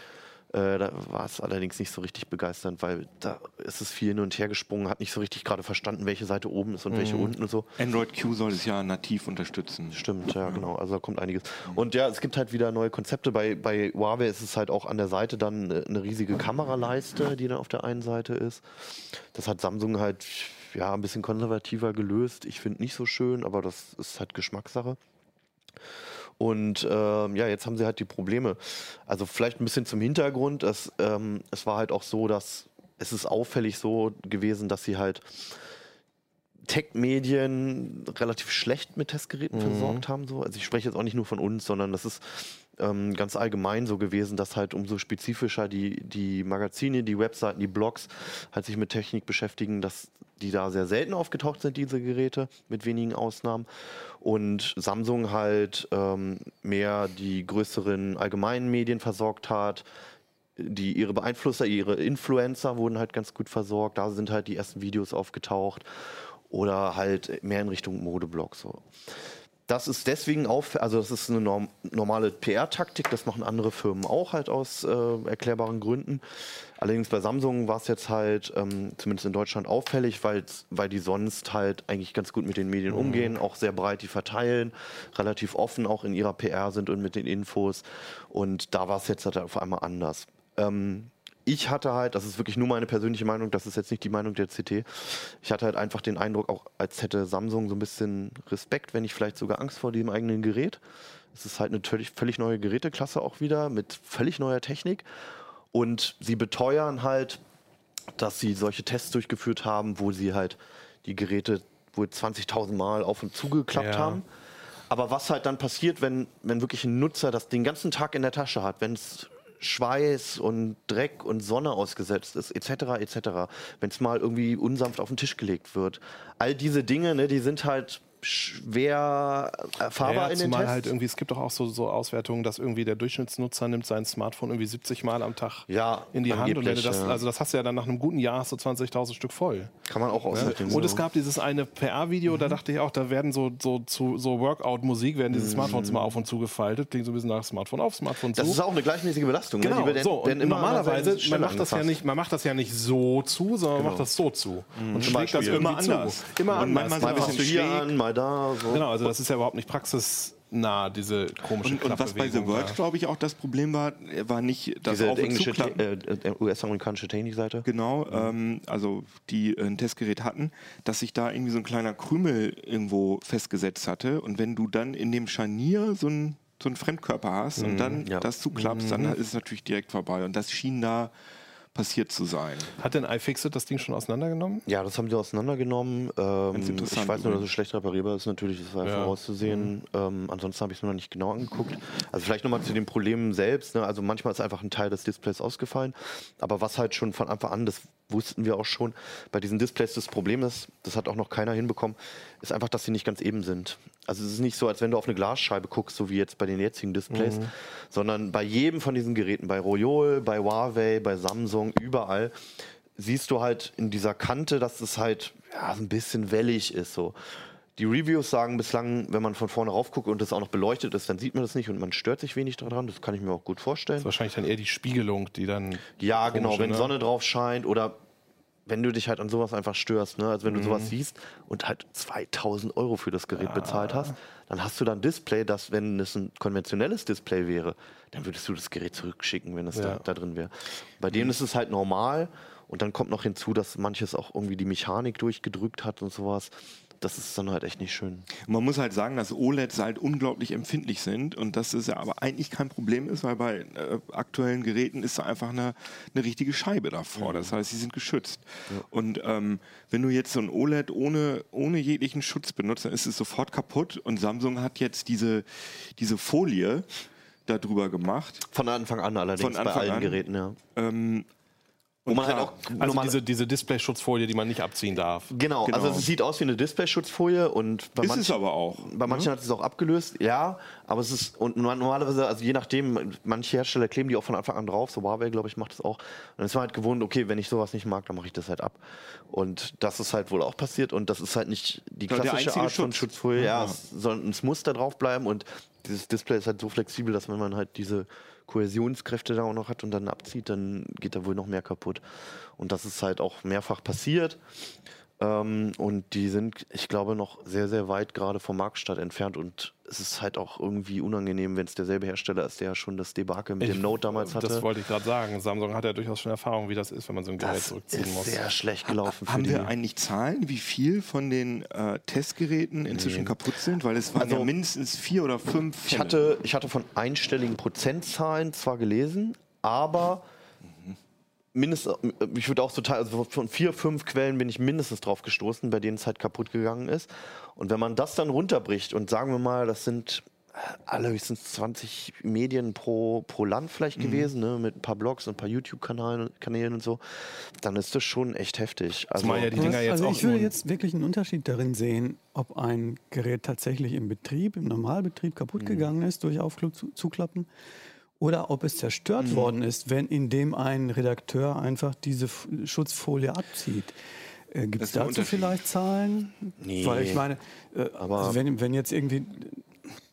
Äh, da war es allerdings nicht so richtig begeisternd, weil da ist es viel hin und her gesprungen, hat nicht so richtig gerade verstanden, welche Seite oben ist und mhm. welche unten und so. Android Q soll es ja nativ unterstützen. Stimmt, ja, genau. Also da kommt einiges. Und ja, es gibt halt wieder neue Konzepte. Bei, bei Huawei ist es halt auch an der Seite dann eine riesige Kameraleiste, die dann auf der einen Seite ist. Das hat Samsung halt ja, ein bisschen konservativer gelöst. Ich finde nicht so schön, aber das ist halt Geschmackssache. Und ähm, ja, jetzt haben sie halt die Probleme. Also vielleicht ein bisschen zum Hintergrund. Es, ähm, es war halt auch so, dass es ist auffällig so gewesen, dass sie halt Tech-Medien relativ schlecht mit Testgeräten mhm. versorgt haben. So. Also ich spreche jetzt auch nicht nur von uns, sondern das ist ähm, ganz allgemein so gewesen, dass halt umso spezifischer die, die Magazine, die Webseiten, die Blogs halt sich mit Technik beschäftigen, dass die da sehr selten aufgetaucht sind, diese Geräte, mit wenigen Ausnahmen. Und Samsung halt ähm, mehr die größeren allgemeinen Medien versorgt hat, die ihre Beeinflusser, ihre Influencer wurden halt ganz gut versorgt. Da sind halt die ersten Videos aufgetaucht oder halt mehr in Richtung Modeblog so. Das ist deswegen auf, also das ist eine norm normale PR-Taktik, das machen andere Firmen auch halt aus äh, erklärbaren Gründen. Allerdings bei Samsung war es jetzt halt, ähm, zumindest in Deutschland, auffällig, weil die sonst halt eigentlich ganz gut mit den Medien mhm. umgehen, auch sehr breit die verteilen, relativ offen auch in ihrer PR sind und mit den Infos. Und da war es jetzt halt auf einmal anders. Ähm, ich hatte halt, das ist wirklich nur meine persönliche Meinung, das ist jetzt nicht die Meinung der CT, ich hatte halt einfach den Eindruck, auch als hätte Samsung so ein bisschen Respekt, wenn nicht vielleicht sogar Angst vor dem eigenen Gerät. Es ist halt eine völlig, völlig neue Geräteklasse auch wieder mit völlig neuer Technik. Und sie beteuern halt, dass sie solche Tests durchgeführt haben, wo sie halt die Geräte wohl 20.000 Mal auf und zugeklappt ja. haben. Aber was halt dann passiert, wenn, wenn wirklich ein Nutzer das den ganzen Tag in der Tasche hat, wenn es Schweiß und Dreck und Sonne ausgesetzt ist, etc., etc., wenn es mal irgendwie unsanft auf den Tisch gelegt wird. All diese Dinge, ne, die sind halt schwer erfahrbar Ja, in den Tests. halt irgendwie, es gibt doch auch so, so Auswertungen, dass irgendwie der Durchschnittsnutzer nimmt sein Smartphone irgendwie 70 Mal am Tag Ja, in die Hand. Und wenn du angeblich, das, ja. also das hast du ja dann nach einem guten Jahr hast du 20.000 Stück voll. Kann man auch ausrechnen. Und es so. gab dieses eine PR-Video, Mhm. da dachte ich auch, da werden so, so, zu, so Workout-Musik, werden diese Smartphones immer auf und zu gefaltet. Klingt so ein bisschen nach Smartphone auf, Smartphone zu. Mhm. das ist auch eine gleichmäßige Belastung. Genau, ne? Die werden, so. Und normalerweise, man macht, das ja angefasst. nicht, man macht das ja nicht so zu, sondern man Genau. macht das so zu. Und Zum schlägt das Immer zu. anders. Immer Und anders. manchmal Mal ein bisschen schräg. an, mal da. So. Genau, also das ist ja überhaupt nicht praxisnah, diese komische Und, und was bei The da. glaube ich, auch das Problem war, war nicht das Diese Auf- englische, äh, äh, US-amerikanische Technikseite. Genau, ähm, also die äh, ein Testgerät hatten, dass sich da irgendwie so ein kleiner Krümel irgendwo festgesetzt hatte. Und wenn du dann in dem Scharnier so ein so einen Fremdkörper hast und dann ja. das zuklappst, dann ist es natürlich direkt vorbei. Und das schien da passiert zu sein. Hat denn iFixit das Ding schon auseinandergenommen? Ja, das haben die auseinandergenommen. Ähm, ich weiß nur, dass übrigens. es schlecht reparierbar ist, natürlich, das war ja. Vorauszusehen. Ähm, ansonsten habe ich es mir noch nicht genau angeguckt. Also vielleicht nochmal zu den Problemen selbst. Ne? Also manchmal ist einfach ein Teil des Displays ausgefallen. Aber was halt schon von Anfang an, das wussten wir auch schon, bei diesen Displays das Problem ist, das hat auch noch keiner hinbekommen, ist einfach, dass sie nicht ganz eben sind. Also es ist nicht so, als wenn du auf eine Glasscheibe guckst, so wie jetzt bei den jetzigen Displays, sondern bei jedem von diesen Geräten, bei Royol, bei Huawei, bei Samsung, überall, siehst du halt in dieser Kante, dass es halt ja, ein bisschen wellig ist. So. Die Reviews sagen bislang, wenn man von vorne rauf guckt und das auch noch beleuchtet ist, dann sieht man das nicht und man stört sich wenig daran. Das kann ich mir auch gut vorstellen. Das ist wahrscheinlich dann eher die Spiegelung, die dann. Ja, komische, genau, wenn ne? Sonne drauf scheint oder wenn du dich halt an sowas einfach störst, ne? also wenn Mhm. du sowas siehst und halt 2000 Euro für das Gerät bezahlt hast, dann hast du dann ein Display, das, wenn es ein konventionelles Display wäre, dann würdest du das Gerät zurückschicken, wenn es Ja. da, da drin wäre. Bei dem ist es halt normal und dann kommt noch hinzu, dass manches auch irgendwie die Mechanik durchgedrückt hat und sowas. Das ist dann halt echt nicht schön. Man muss halt sagen, dass OLEDs halt unglaublich empfindlich sind und dass es ja aber eigentlich kein Problem ist, weil bei äh, aktuellen Geräten ist da einfach eine, eine richtige Scheibe davor. Das heißt, sie sind geschützt. Und ähm, wenn du jetzt so ein OLED ohne, ohne jeglichen Schutz benutzt, dann ist es sofort kaputt. Und Samsung hat jetzt diese, diese Folie darüber gemacht. Von Anfang an allerdings Von bei Anfang allen an. Geräten, ja. Ähm, Wo man halt auch Also diese, diese Display-Schutzfolie, die man nicht abziehen darf. Genau, Genau. also es sieht aus wie eine Displayschutzfolie und bei ist manchen, es aber auch. bei manchen hat es auch abgelöst, ja, aber es ist und no- normalerweise, also je nachdem, manche Hersteller kleben die auch von Anfang an drauf, so Huawei, glaube ich, macht das auch. Und dann ist man halt gewohnt, okay, wenn ich sowas nicht mag, dann mache ich das halt ab. Und das ist halt wohl auch passiert und das ist halt nicht die der klassische Art von Schutz. Schutzfolie, ja, Ja. es, sondern es muss da drauf bleiben und dieses Display ist halt so flexibel, dass wenn man halt diese Kohäsionskräfte da auch noch hat und dann abzieht, dann geht da wohl noch mehr kaputt. Und das ist halt auch mehrfach passiert. Ähm, und die sind, ich glaube, noch sehr, sehr weit gerade vom Marktstart entfernt. Und es ist halt auch irgendwie unangenehm, wenn es derselbe Hersteller ist, der ja schon das Debakel mit dem Note damals hatte. Das wollte ich gerade sagen. Samsung hat ja durchaus schon Erfahrung, wie das ist, wenn man so ein Gerät Das zurückziehen ist muss. sehr schlecht gelaufen für Haben wir eigentlich Zahlen, wie viel von den äh, Testgeräten inzwischen kaputt sind? Weil es waren Also- ja mindestens vier oder fünf. Ich Fälle. hatte, ich hatte von einstelligen Prozentzahlen zwar gelesen, aber mindestens, ich würde auch total, also von vier, fünf Quellen bin ich mindestens drauf gestoßen, bei denen es halt kaputt gegangen ist. Und wenn man das dann runterbricht und sagen wir mal, das sind allerhöchstens 20 Medien pro, pro Land vielleicht Mhm. gewesen, ne, mit ein paar Blogs und ein paar YouTube-Kanälen Kanälen und so, dann ist das schon echt heftig. Also, ja die Dinger jetzt also auch ich würde jetzt wirklich einen Unterschied darin sehen, ob ein Gerät tatsächlich im Betrieb, im Normalbetrieb Mhm. kaputt gegangen ist durch Aufklug zu, oder ob es zerstört Mhm. worden ist, wenn indem ein Redakteur einfach diese F Schutzfolie abzieht. Äh, Gibt es dazu vielleicht Zahlen? Nee. Weil ich meine, äh, Aber- also wenn, wenn jetzt irgendwie,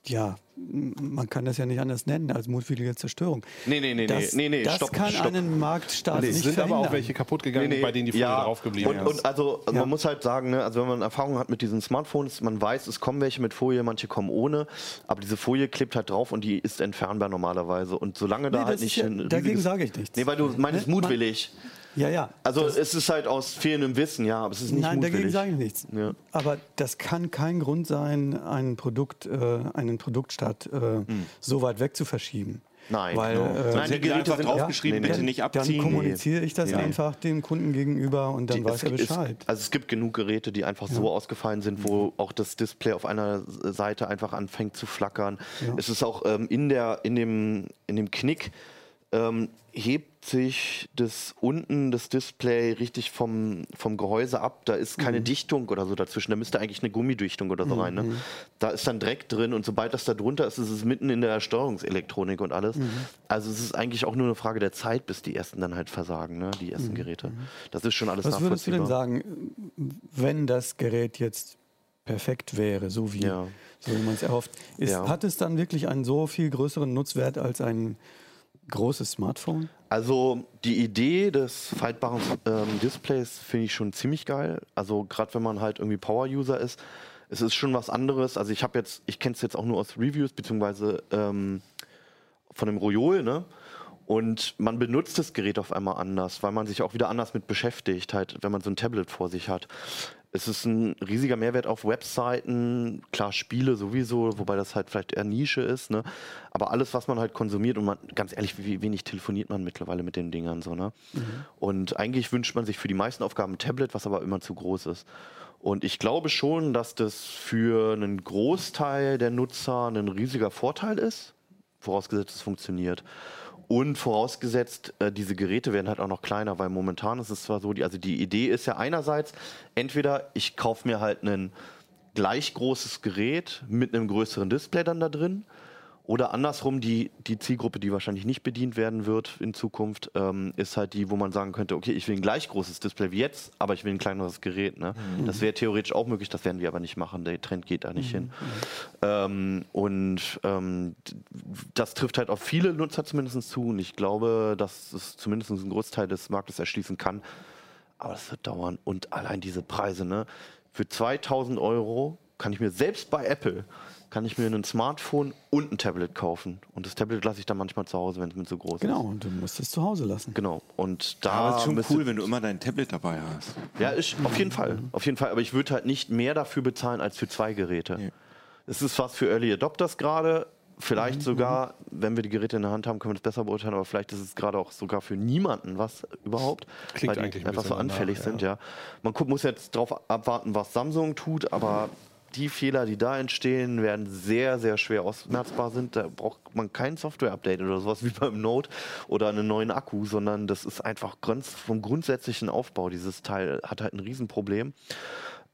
ja, man kann das ja nicht anders nennen als mutwillige Zerstörung. Nee, nee, nee, das, nee, nee, das stopp, kann stopp. einen Marktstart Es nicht sind aber auch verhindern. welche kaputt gegangen, bei denen die Folie drauf geblieben und, ist. und also Ja. man muss halt sagen, ne, also wenn man Erfahrung hat mit diesen Smartphones, man weiß, es kommen welche mit Folie, manche kommen ohne, aber diese Folie klebt halt drauf und die ist entfernbar normalerweise und solange da Nee, halt das nicht ja, dagegen sage ich nichts. Nee, weil du meinst Ne, man- mutwillig. Ja, ja. Also es ist halt aus fehlendem Wissen, ja, aber es ist nicht Nein, mutwillig. dagegen sage ich nichts. Ja. Aber das kann kein Grund sein, ein Produkt, äh, einen Produktstart äh, so weit weg zu verschieben. Nein, Weil, genau. äh, Nein, die Geräte einfach sind draufgeschrieben, nee. bitte nicht Dann abziehen. kommuniziere ich das Nee. einfach dem Kunden gegenüber und dann Die- weiß es- er es- Bescheid. Also es gibt genug Geräte, die einfach so ausgefallen sind, wo auch das Display auf einer Seite einfach anfängt zu flackern. Ja. Es ist auch ähm, in, der, in, dem, in dem Knick ähm, hebt sich das unten das Display richtig vom, vom Gehäuse ab. Da ist keine Dichtung oder so dazwischen. Da müsste eigentlich eine Gummidichtung oder so rein. Ne? Da ist dann Dreck drin und sobald das da drunter ist, ist es mitten in der Steuerungselektronik und alles. Also es ist eigentlich auch nur eine Frage der Zeit, bis die ersten dann halt versagen, ne? die ersten Geräte. Das ist schon alles Was würdest du denn nachvollziehbar. sagen, wenn das Gerät jetzt perfekt wäre, so wie, Ja. so wie man es erhofft? Ist, Ja. Hat es dann wirklich einen so viel größeren Nutzwert als ein großes Smartphone? Also die Idee des faltbaren ähm, Displays finde ich schon ziemlich geil. Also gerade wenn man halt irgendwie Power-User ist, es ist schon was anderes. Also ich habe jetzt, ich kenne es jetzt auch nur aus Reviews beziehungsweise ähm, von dem Royol, ne? Und man benutzt das Gerät auf einmal anders, weil man sich auch wieder anders mit beschäftigt, halt, wenn man so ein Tablet vor sich hat. Es ist ein riesiger Mehrwert auf Webseiten, klar Spiele sowieso, wobei das halt vielleicht eher Nische ist, ne? Aber alles, was man halt konsumiert und man, ganz ehrlich, wie wenig telefoniert man mittlerweile mit den Dingern so, ne? Und eigentlich wünscht man sich für die meisten Aufgaben ein Tablet, was aber immer zu groß ist. Und ich glaube schon, dass das für einen Großteil der Nutzer ein riesiger Vorteil ist, vorausgesetzt es funktioniert. Und vorausgesetzt, äh, diese Geräte werden halt auch noch kleiner, weil momentan ist es zwar so, die, also die Idee ist ja einerseits, entweder ich kaufe mir halt ein gleich großes Gerät mit einem größeren Display dann da drin. Oder andersrum, die, die Zielgruppe, die wahrscheinlich nicht bedient werden wird in Zukunft, ähm, ist halt die, wo man sagen könnte, okay, ich will ein gleich großes Display wie jetzt, aber ich will ein kleineres Gerät. Ne? Das wäre theoretisch auch möglich, das werden wir aber nicht machen. Der Trend geht da nicht hin. Ähm, und ähm, das trifft halt auf viele Nutzer zumindest zu. Und ich glaube, dass es zumindest einen Großteil des Marktes erschließen kann. Aber das wird dauern. Und allein diese Preise, ne? Für 2000 Euro kann ich mir selbst bei Apple kann ich mir ein Smartphone und ein Tablet kaufen. Und das Tablet lasse ich dann manchmal zu Hause, wenn es mir zu groß Genau, ist. und du musst es zu Hause lassen. Genau. Und da Aber es ist schon cool, wenn du immer dein Tablet dabei hast. ja, ist, auf jeden Fall. Auf jeden Fall. Aber ich würde halt nicht mehr dafür bezahlen als für zwei Geräte. Nee. Es ist was für Early Adopters gerade. Vielleicht sogar, wenn wir die Geräte in der Hand haben, können wir das besser beurteilen, aber vielleicht ist es gerade auch sogar für niemanden was überhaupt. Klingt weil die ein einfach so anfällig ja. sind, ja. Man guckt, muss jetzt darauf abwarten, was Samsung tut, aber die Fehler, die da entstehen, werden sehr, sehr schwer ausmerzbar sind. Da braucht man kein Software-Update oder sowas wie beim Note oder einen neuen Akku, sondern das ist einfach vom grundsätzlichen Aufbau. Dieses Teil hat halt ein Riesenproblem.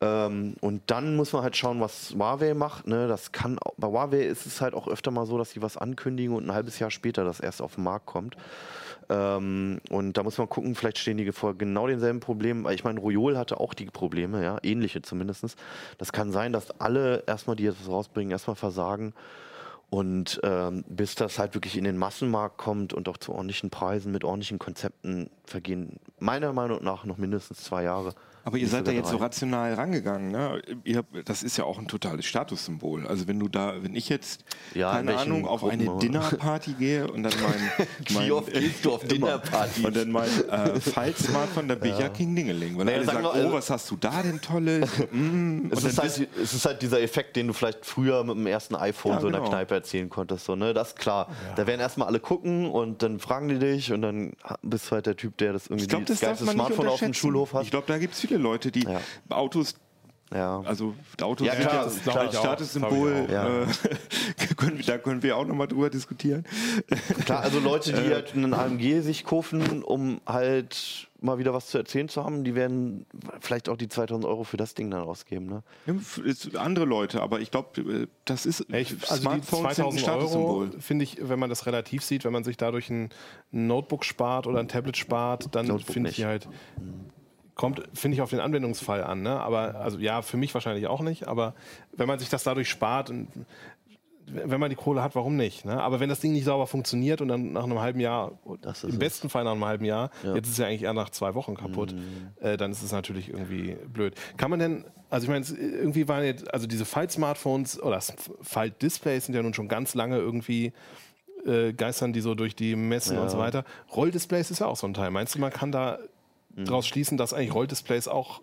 Ähm, und dann muss man halt schauen, was Huawei macht. Ne? Das kann, bei Huawei ist es halt auch öfter mal so, dass sie was ankündigen und ein halbes Jahr später das erst auf den Markt kommt. Ähm, und da muss man gucken, vielleicht stehen die vor genau denselben Problemen. Ich meine, Royol hatte auch die Probleme, ja, ähnliche zumindest. Das kann sein, dass alle erstmal, die jetzt rausbringen, erstmal versagen. Und ähm, bis das halt wirklich in den Massenmarkt kommt und auch zu ordentlichen Preisen mit ordentlichen Konzepten vergehen meiner Meinung nach noch mindestens zwei Jahre. Aber ihr seid da jetzt so drei. rational rangegangen, ne? Ihr, das ist ja auch ein totales Statussymbol. Also wenn du da, wenn ich jetzt, Ja, in keine Ahnung, auf Gruppen eine. Dinnerparty gehe und dann mein, [LAUGHS] mein Wie oft gehst du auf [LAUGHS] immer. Dinnerpartys? Und dann mein äh, Fall-Smartphone, da bin ich ja King Dingeling. Weil Naja, alle sagen sagen, wir, also- oh, was hast du da denn Tolles? [LAUGHS] mm. Es Und ist, dann halt, es ist halt dieser Effekt, den du vielleicht früher mit dem ersten iPhone Ja, so in der genau. Kneipe erzielen konntest. So, ne? Das ist klar. Da werden erstmal alle gucken und dann fragen die dich und dann bist du halt der Typ, der das irgendwie ich glaube, das geilste Smartphone auf dem. Schulhof hat. Ich glaube, da gibt es viele Leute, die Ja. Autos ja. Also Autos Ja, sind klar, ja das. Statussymbol. Äh, [LAUGHS] wir, da können wir auch nochmal drüber diskutieren. Klar, also Leute, die Äh. halt einen AMG sich kaufen, um halt mal wieder was zu erzählen zu haben, die werden vielleicht auch die 2000 Euro für das Ding dann ausgeben. Ne? Ja, andere Leute, aber ich glaube, das ist Ja, ich, also die Smartphones sind ein 2000 Euro, Statussymbol. finde ich, wenn man das relativ sieht, wenn man sich dadurch ein Notebook spart oder ein Tablet spart, dann finde ich halt, kommt, finde ich, auf den Anwendungsfall an. Ne? Aber, also ja, für mich wahrscheinlich auch nicht, aber wenn man sich das dadurch spart, und, wenn man die Kohle hat, warum nicht? Ne? Aber wenn das Ding nicht sauber funktioniert und dann nach einem halben Jahr, ist im es. besten Fall nach einem halben Jahr, Ja. Mhm. jetzt ist es ja eigentlich eher nach zwei Wochen kaputt, äh, dann ist es natürlich irgendwie blöd. Kann man denn, also ich meine, irgendwie waren jetzt, also diese Fight-Smartphones oder S- Fight-Displays sind ja nun schon ganz lange irgendwie äh, geistern die so durch die Messen Ja. und so weiter. Rolldisplays ist ja auch so ein Teil. Meinst du, man kann da Mhm. daraus schließen, dass eigentlich Rolldisplays auch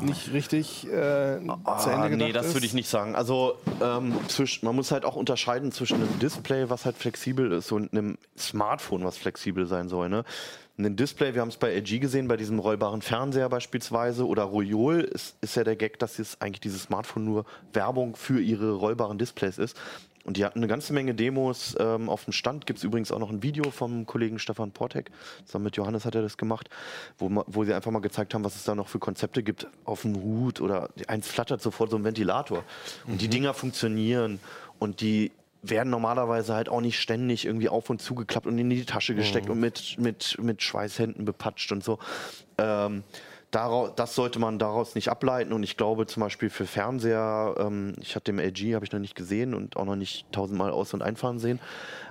nicht richtig äh, zu Ende Ah, gedacht nee, das würde ich nicht sagen. Also ähm, zwisch, man muss halt auch unterscheiden zwischen einem Display, was halt flexibel ist, und einem Smartphone, was flexibel sein soll. Ne? Ein Display, wir haben es bei LG gesehen, bei diesem rollbaren Fernseher beispielsweise, oder Royol ist, ist ja der Gag, dass jetzt eigentlich dieses Smartphone nur Werbung für ihre rollbaren Displays ist. Und die hatten eine ganze Menge Demos ähm, auf dem Stand. Gibt es übrigens auch noch ein Video vom Kollegen Stefan Portek. Zusammen mit Johannes hat er das gemacht, wo, wo sie einfach mal gezeigt haben, was es da noch für Konzepte gibt auf dem Hut oder eins flattert sofort so ein Ventilator. Und die Dinger funktionieren und die werden normalerweise halt auch nicht ständig irgendwie auf und zugeklappt und in die Tasche gesteckt und mit, mit, mit Schweißhänden bepatscht und so. Ähm, Daraus, das sollte man daraus nicht ableiten und ich glaube zum Beispiel für Fernseher, ähm, ich hatte den LG, habe ich noch nicht gesehen und auch noch nicht tausendmal aus- und einfahren sehen,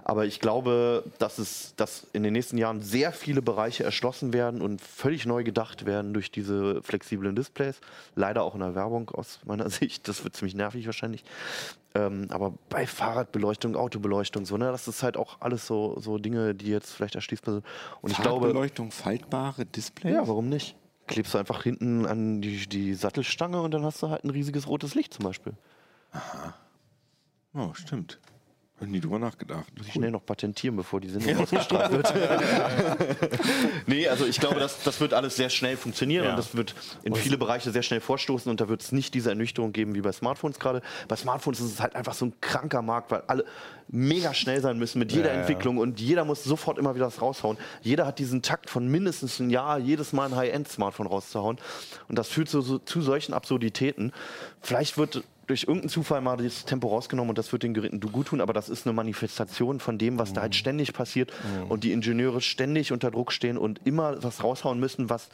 aber ich glaube, dass es, dass in den nächsten Jahren sehr viele Bereiche erschlossen werden und völlig neu gedacht werden durch diese flexiblen Displays. Leider auch in der Werbung aus meiner [LAUGHS] Sicht, das wird ziemlich nervig wahrscheinlich. Ähm, aber bei Fahrradbeleuchtung, Autobeleuchtung, so, ne, das ist halt auch alles so, so Dinge, die jetzt vielleicht erschließbar sind. Und ich glaube, Fahrradbeleuchtung, faltbare Displays? ja, warum nicht? Klebst du einfach hinten an die, die Sattelstange und dann hast du halt ein riesiges rotes Licht zum Beispiel. Oh, stimmt. Hab nie drüber nachgedacht. Muss ich schnell noch patentieren, bevor die Sendung ausgestrahlt wird. [LAUGHS] nee, also ich glaube, das, das wird alles sehr schnell funktionieren Ja. und das wird in viele Bereiche sehr schnell vorstoßen und da wird es nicht diese Ernüchterung geben wie bei Smartphones gerade. Bei Smartphones ist es halt einfach so ein kranker Markt, weil alle mega schnell sein müssen mit jeder Ja. Entwicklung und jeder muss sofort immer wieder was raushauen. Jeder hat diesen Takt von mindestens ein Jahr, jedes Mal ein High-End-Smartphone rauszuhauen und das führt zu, so, zu solchen Absurditäten. Vielleicht wird durch irgendeinen Zufall mal das Tempo rausgenommen und das wird den Geräten gut tun, aber das ist eine Manifestation von dem, was da halt ständig passiert und die Ingenieure ständig unter Druck stehen und immer was raushauen müssen, was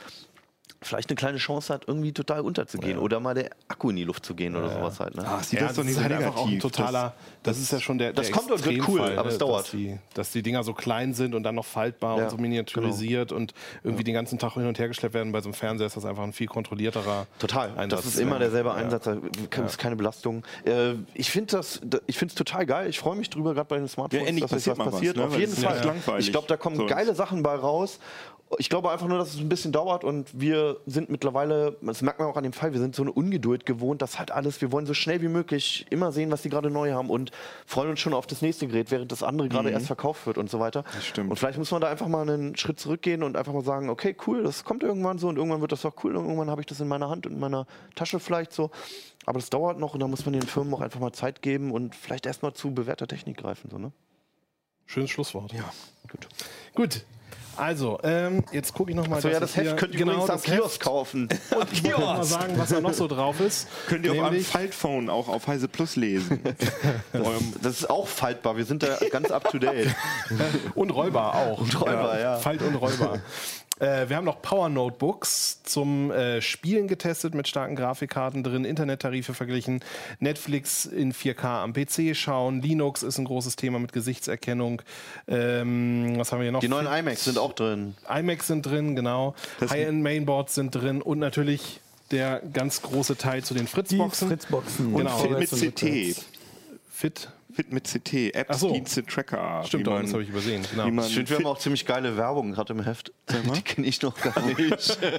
vielleicht eine kleine Chance hat, irgendwie total unterzugehen oder mal der Akku in die Luft zu gehen oder sowas halt. Ne? Sieht Ja, das doch nicht ist so halt einfach auch ein negativ. totaler, das, ist ja schon der, das der kommt und wird cool, Extremfall, aber es ne, dauert. Dass die, dass die Dinger so klein sind und dann noch faltbar Ja, und so miniaturisiert und irgendwie den ganzen Tag hin und her geschleppt werden. Bei so einem Fernseher ist das einfach ein viel kontrollierterer Total. Einsatz. Das ist immer derselbe Ja. Einsatz. Da ist keine Belastung. Äh, ich finde das, da- ich finde es total geil. Ich freue mich drüber, gerade bei den Smartphones, Ja, endlich dass jetzt passiert was, ne? Auf jeden es ist Fall. Ich glaube, da kommen geile Sachen bei raus. Ich glaube einfach nur, dass es ein bisschen dauert und wir sind mittlerweile, das merkt man auch an dem Fall, wir sind so eine Ungeduld gewohnt, dass halt alles, wir wollen so schnell wie möglich immer sehen, was die gerade neu haben und freuen uns schon auf das nächste Gerät, während das andere gerade erst verkauft wird und so weiter. Das stimmt. Und vielleicht muss man da einfach mal einen Schritt zurückgehen und einfach mal sagen, okay, cool, das kommt irgendwann so und irgendwann wird das auch cool und irgendwann habe ich das in meiner Hand und in meiner Tasche vielleicht so. Aber das dauert noch und da muss man den Firmen auch einfach mal Zeit geben und vielleicht erstmal zu bewährter Technik greifen. So, ne? Schönes Schlusswort. Ja, gut. Gut. Also, ähm, jetzt gucke ich nochmal. So, ja, das Heft könnt ihr übrigens am Kiosk kaufen. [LAUGHS] Und ich wollte mal sagen, was da noch so drauf ist. Könnt ihr auf einem Nämlich- Faltphone auch auf Heise Plus lesen. [LAUGHS] Eurem- Das ist auch faltbar, wir sind da ganz up to date. [LAUGHS] Und rollbar auch. Und rollbar, ja. Falt und rollbar. Äh, wir haben noch Power Notebooks zum äh, Spielen getestet mit starken Grafikkarten drin, Internettarife verglichen, Netflix in 4K am PC schauen, Linux ist ein großes Thema mit Gesichtserkennung. Ähm, was haben wir hier noch? Die neuen iMacs sind auch drin. iMacs sind drin, genau. High-End Mainboards sind drin und natürlich der ganz große Teil zu den Die Fritzboxen. Fritzboxen. Genau. Fit mit und CT. Fit. Fit mit CT. Apps, so. Dienste, Tracker. Stimmt man- das habe ich übersehen. Genau. man Ich finde, wir haben auch ziemlich geile Werbung gerade im Heft. [LAUGHS] Die kenne ich noch gar nicht. [LAUGHS]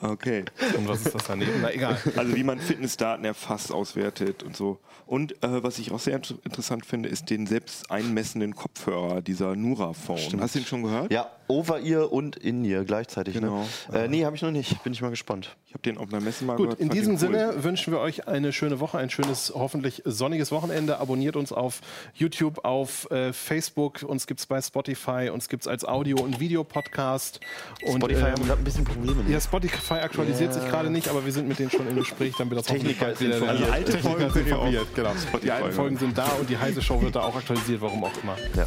Okay. Und was ist das daneben? Na egal. Also wie man Fitnessdaten erfasst, auswertet und so. Und äh, was ich auch sehr inter- interessant finde, ist den selbst einmessenden Kopfhörer, dieser Nura-Phone. Hast du den schon gehört? Ja, Over-Ear und In-Ear gleichzeitig. Genau. Ne? Äh, nee, habe ich noch nicht. Bin ich mal gespannt. Ich habe den auf einer Messe mal Gut, gehört. in diesem cool. Sinne wünschen wir euch eine schöne Woche, ein schönes, hoffentlich sonniges Wochenende. Abonniert uns auf YouTube, auf äh, Facebook. Uns gibt es bei Spotify. Uns gibt es als Audio- und Videopodcast. Und, Spotify haben ähm, gerade ein bisschen Probleme. ne? ja, Spotify aktualisiert sich gerade nicht, aber wir sind mit denen schon im Gespräch, dann wird das Techniker hoffentlich bald ist wieder informiert. Also alte [LAUGHS] Techniker Folgen ihr auf informiert, genau. Spotify Die alten. Folgen sind da und die heiße Show wird da auch aktualisiert, warum auch immer. Ja.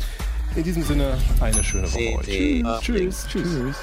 In diesem Sinne, eine schöne Woche euch. Tschüss. Tschüss. Tschüss.